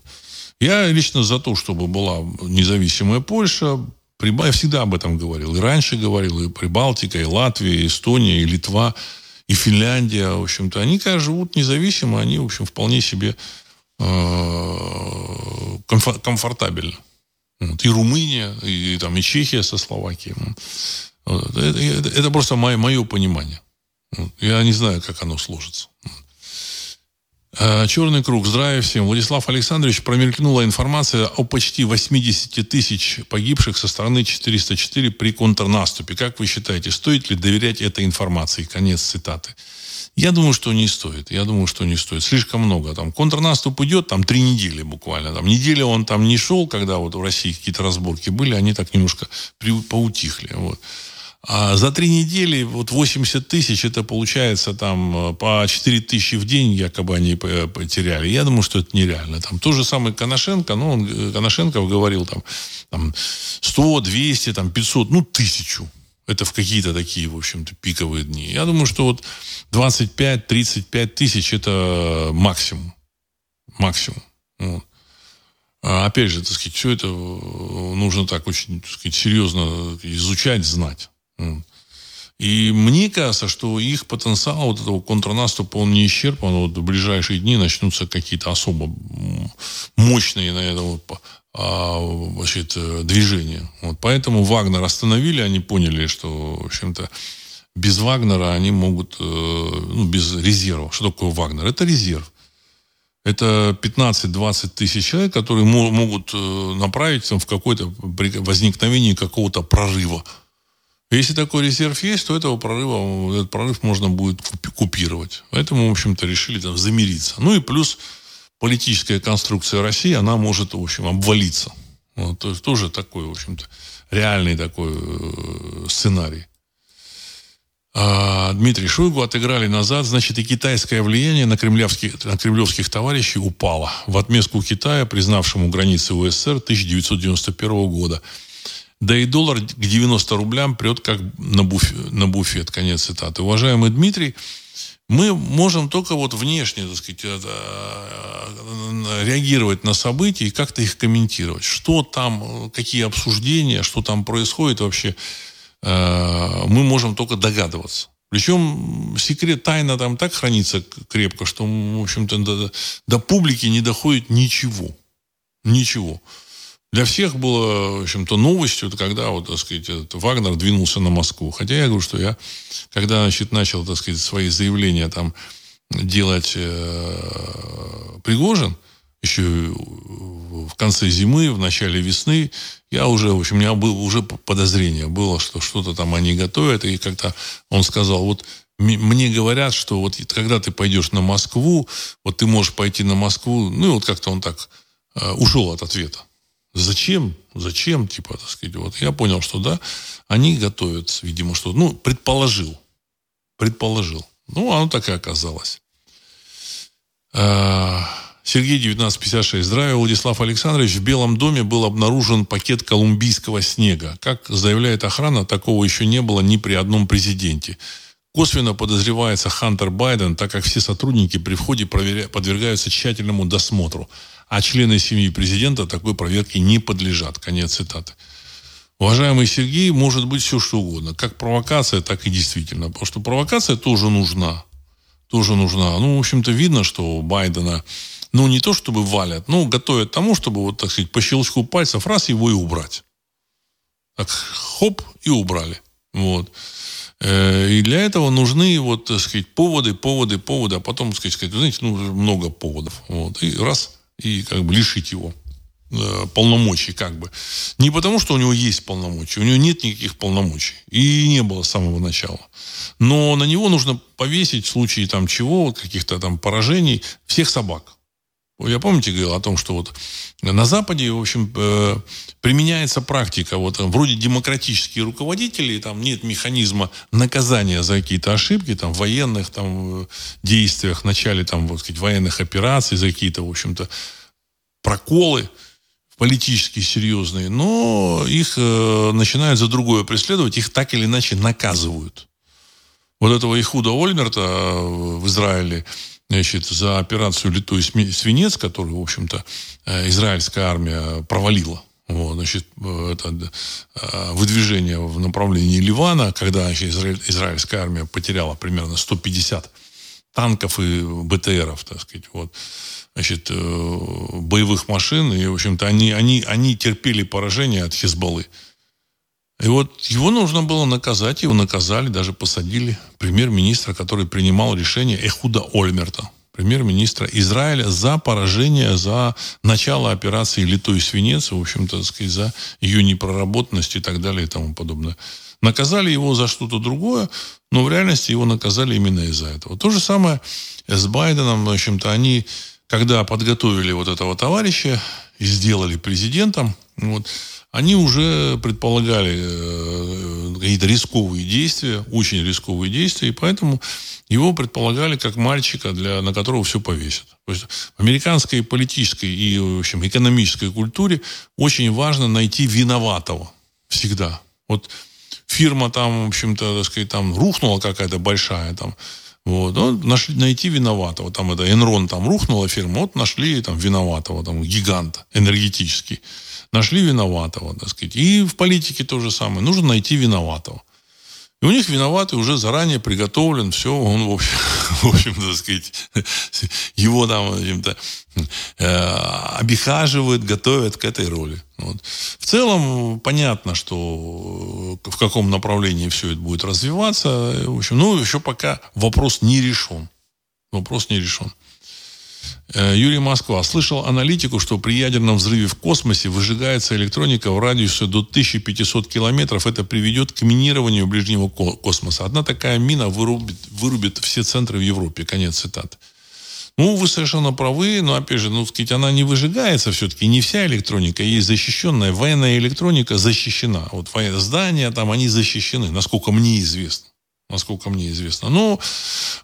Я лично за то, чтобы была независимая Польша, я всегда об этом говорил. И раньше говорил, и Прибалтика, и Латвия, и Эстония, и Литва, и Финляндия, в общем-то. Они, когда живут независимо, они, в общем, вполне себе э, комфортабельно. Вот. И Румыния, и, и, там, и Чехия со Словакией. Это, это, это просто мое, мое понимание. Я не знаю, как оно сложится. А, Черный круг. Здравия всем. Владислав Александрович, промелькнула информация о почти 80 тысяч погибших со стороны 404 при контрнаступе. Как вы считаете, стоит ли доверять этой информации? Конец цитаты. Я думаю, что не стоит. Я думаю, что не стоит. Слишком много. Там контрнаступ идет, там три недели буквально. Там неделя он там не шел, когда вот в России какие-то разборки были, они так немножко при, поутихли. Вот. А за три недели вот 80 тысяч, это получается там э, по 4 тысячи в день якобы они потеряли. Я думаю, что это нереально. Там то же самое Коношенко, ну, он, э, Коношенков говорил там, там 100, 200, там 500, ну, тысячу. Это в какие-то такие, в общем-то, пиковые дни. Я думаю, что вот 25-35 тысяч это максимум. Максимум. Вот. А опять же, так сказать, все это нужно так очень так сказать, серьезно изучать, знать. И мне кажется, что их потенциал вот этого контрнаступа, он не исчерпан. Вот в ближайшие дни начнутся какие-то особо мощные, наверное, а, значит, движения. Вот поэтому Вагнер остановили, они поняли, что, в общем-то, без Вагнера они могут, э, ну, без резерва. Что такое Вагнер? Это резерв. Это 15-20 тысяч человек, которые могут э, направить в какое-то возникновение какого-то прорыва. Если такой резерв есть, то этого прорыва, этот прорыв можно будет купировать. Поэтому, в общем-то, решили там замириться. Ну и плюс политическая конструкция России, она может, в общем, обвалиться. Вот, то есть тоже такой, в общем-то, реальный такой э, сценарий. А, Дмитрий Шойгу отыграли назад, значит, и китайское влияние на кремлевских, на кремлевских товарищей упало. В отместку Китая, признавшему границы УССР 1991 года. Да и доллар к 90 рублям прет как на, буфет, на буфет. Конец цитаты. Уважаемый Дмитрий, мы можем только вот внешне, так сказать, реагировать на события и как-то их комментировать. Что там, какие обсуждения, что там происходит вообще – Э, мы можем только догадываться. Причем секрет, тайна там так хранится крепко, что, в общем-то, до, до публики не доходит ничего. Ничего. Для всех было, в общем-то, новостью, когда, вот, так сказать, Вагнер двинулся на Москву. Хотя я говорю, что я, когда, значит, начал, так сказать, свои заявления там делать э, Пригожин, еще в конце зимы, в начале весны, я уже, в общем, у меня было уже подозрение было, что что-то там они готовят. И как-то он сказал, вот мне говорят, что вот когда ты пойдешь на Москву, вот ты можешь пойти на Москву, ну и вот как-то он так э, ушел от ответа. Зачем? Зачем? Типа, так сказать, вот я понял, что да, они готовят, видимо, что, ну, предположил. Предположил. Ну, оно так и оказалось. Э, Сергей, 1956. Здравия, Владислав Александрович. В Белом доме был обнаружен пакет колумбийского снега. Как заявляет охрана, такого еще не было ни при одном президенте. Косвенно подозревается Хантер Байден, так как все сотрудники при входе проверя... подвергаются тщательному досмотру, а члены семьи президента такой проверке не подлежат. Конец цитаты. Уважаемый Сергей, может быть все что угодно. Как провокация, так и действительно. Потому что провокация тоже нужна. Тоже нужна. Ну, в общем-то, видно, что Байдена ну, не то чтобы валят, но готовят тому, чтобы, вот, так сказать, по щелчку пальцев раз его и убрать. Так, хоп, и убрали. Вот. Э, и для этого нужны, вот, так сказать, поводы, поводы, поводы, а потом, так сказать, знаете, ну, много поводов. Вот. И раз, и как бы лишить его э, полномочий, как бы. Не потому, что у него есть полномочия, у него нет никаких полномочий. И не было с самого начала. Но на него нужно повесить в случае там чего, каких-то там поражений, всех собак. Я помните говорил о том, что вот на Западе, в общем, э, применяется практика, вот вроде демократические руководители, там нет механизма наказания за какие-то ошибки, там, в военных там, э, действиях, в начале там, вот, сказать, военных операций, за какие-то, в общем-то, проколы политические серьезные, но их э, начинают за другое преследовать, их так или иначе наказывают. Вот этого Ихуда Ольмерта э, в Израиле, значит, за операцию «Литой свинец», которую, в общем-то, э, израильская армия провалила. Вот, значит, э, это э, выдвижение в направлении Ливана, когда значит, израиль, израильская армия потеряла примерно 150 танков и БТРов, так сказать, вот, значит, боевых машин, и, в общем-то, они, они, они терпели поражение от Хизбаллы. И вот его нужно было наказать, его наказали, даже посадили премьер-министра, который принимал решение Эхуда Ольмерта, премьер-министра Израиля, за поражение, за начало операции «Литой свинец», в общем-то, так сказать, за ее непроработанность и так далее и тому подобное. Наказали его за что-то другое, но в реальности его наказали именно из-за этого. То же самое с Байденом, в общем-то, они, когда подготовили вот этого товарища и сделали президентом, вот, они уже предполагали э, какие-то рисковые действия, очень рисковые действия, и поэтому его предполагали как мальчика, для, на которого все повесят. То есть в американской политической и, в общем, экономической культуре очень важно найти виноватого всегда. Вот фирма там, в общем-то, так сказать, там рухнула какая-то большая, там, вот, ну, нашли, найти виноватого. Там это Enron там рухнула фирма, вот нашли там виноватого, там гиганта энергетический. Нашли виноватого, так сказать. И в политике то же самое. Нужно найти виноватого. И у них виноватый уже заранее приготовлен, все, он, в общем, в общем так сказать, его там, в э, обихаживают, готовят к этой роли. Вот. В целом, понятно, что в каком направлении все это будет развиваться. В общем, ну, еще пока вопрос не решен. Вопрос не решен. Э, Юрий Москва. Слышал аналитику, что при ядерном взрыве в космосе выжигается электроника в радиусе до 1500 километров. Это приведет к минированию ближнего космоса. Одна такая мина вырубит, вырубит все центры в Европе. Конец цитаты. Ну, вы совершенно правы, но, опять же, ну, сказать, она не выжигается все-таки. Не вся электроника есть защищенная. Военная электроника защищена. Вот здания там, они защищены, насколько мне известно. Насколько мне известно. Но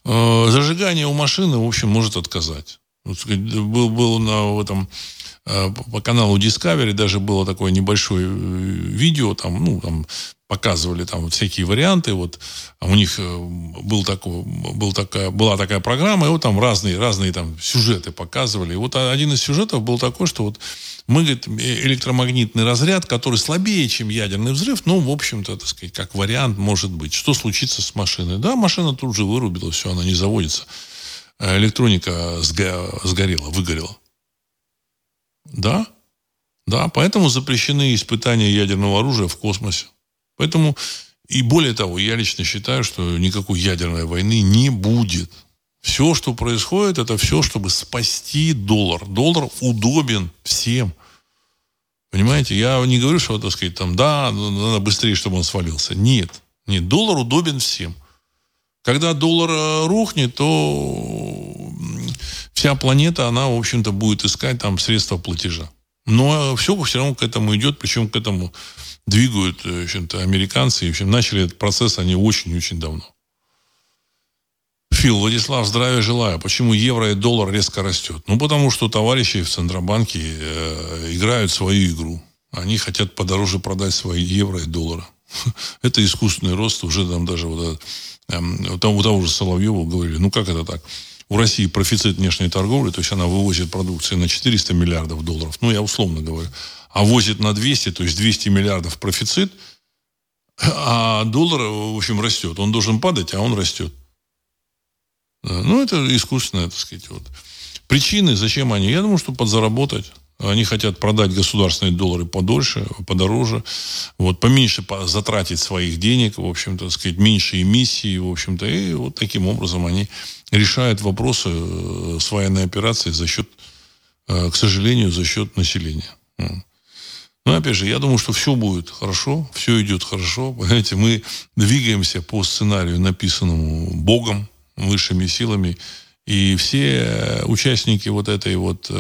э, зажигание у машины, в общем, может отказать. Сказать, был, был на этом э, по каналу Discovery даже было такое небольшое э, видео, там, ну, там показывали там всякие варианты, вот а у них э, был такой, был такая, была такая программа, и вот там разные, разные там сюжеты показывали. И вот один из сюжетов был такой, что вот мы, говорит, электромагнитный разряд, который слабее, чем ядерный взрыв, ну, в общем-то, так сказать, как вариант может быть. Что случится с машиной? Да, машина тут же вырубила, все, она не заводится. А электроника сгорела, выгорела. Да, да, поэтому запрещены испытания ядерного оружия в космосе. Поэтому, и более того, я лично считаю, что никакой ядерной войны не будет. Все, что происходит, это все, чтобы спасти доллар. Доллар удобен всем. Понимаете, я не говорю, что, так сказать, там, да, надо быстрее, чтобы он свалился. Нет. Нет, доллар удобен всем. Когда доллар э, рухнет, то вся планета, она, в общем-то, будет искать там средства платежа. Но все все равно к этому идет, причем к этому двигают, э, в общем-то, американцы. И, в общем, начали этот процесс они очень-очень давно. Фил, Владислав, здравия желаю. Почему евро и доллар резко растет? Ну, потому что товарищи в Центробанке э, играют свою игру. Они хотят подороже продать свои евро и доллары. Это искусственный рост. Уже там даже вот, э, у того же Соловьева говорили, ну как это так? У России профицит внешней торговли, то есть она вывозит продукции на 400 миллиардов долларов. Ну, я условно говорю а возит на 200, то есть 200 миллиардов профицит, а доллар, в общем, растет. Он должен падать, а он растет. Ну, это искусственное, так сказать. Вот. Причины, зачем они? Я думаю, что подзаработать. Они хотят продать государственные доллары подольше, подороже, вот, поменьше затратить своих денег, в общем-то, сказать, меньше эмиссии, в общем-то, и вот таким образом они решают вопросы э, с военной операцией за счет, э, к сожалению, за счет населения. Но опять же, я думаю, что все будет хорошо, все идет хорошо. Понимаете, мы двигаемся по сценарию, написанному Богом, высшими силами. И все участники вот этой вот,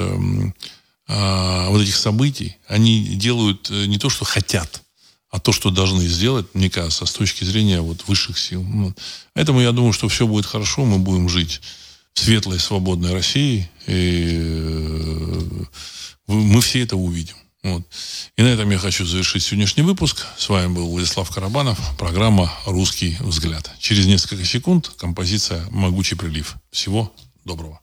э, вот этих событий, они делают э, не то, что хотят, а то, что должны сделать, мне кажется, с точки зрения вот высших сил. Поэтому я думаю, что все будет хорошо, мы будем жить в светлой, свободной России, и э, мы все это увидим. Вот. И на этом я хочу завершить сегодняшний выпуск. С вами был Владислав Карабанов, программа «Русский взгляд». Через несколько секунд композиция «Могучий прилив». Всего доброго.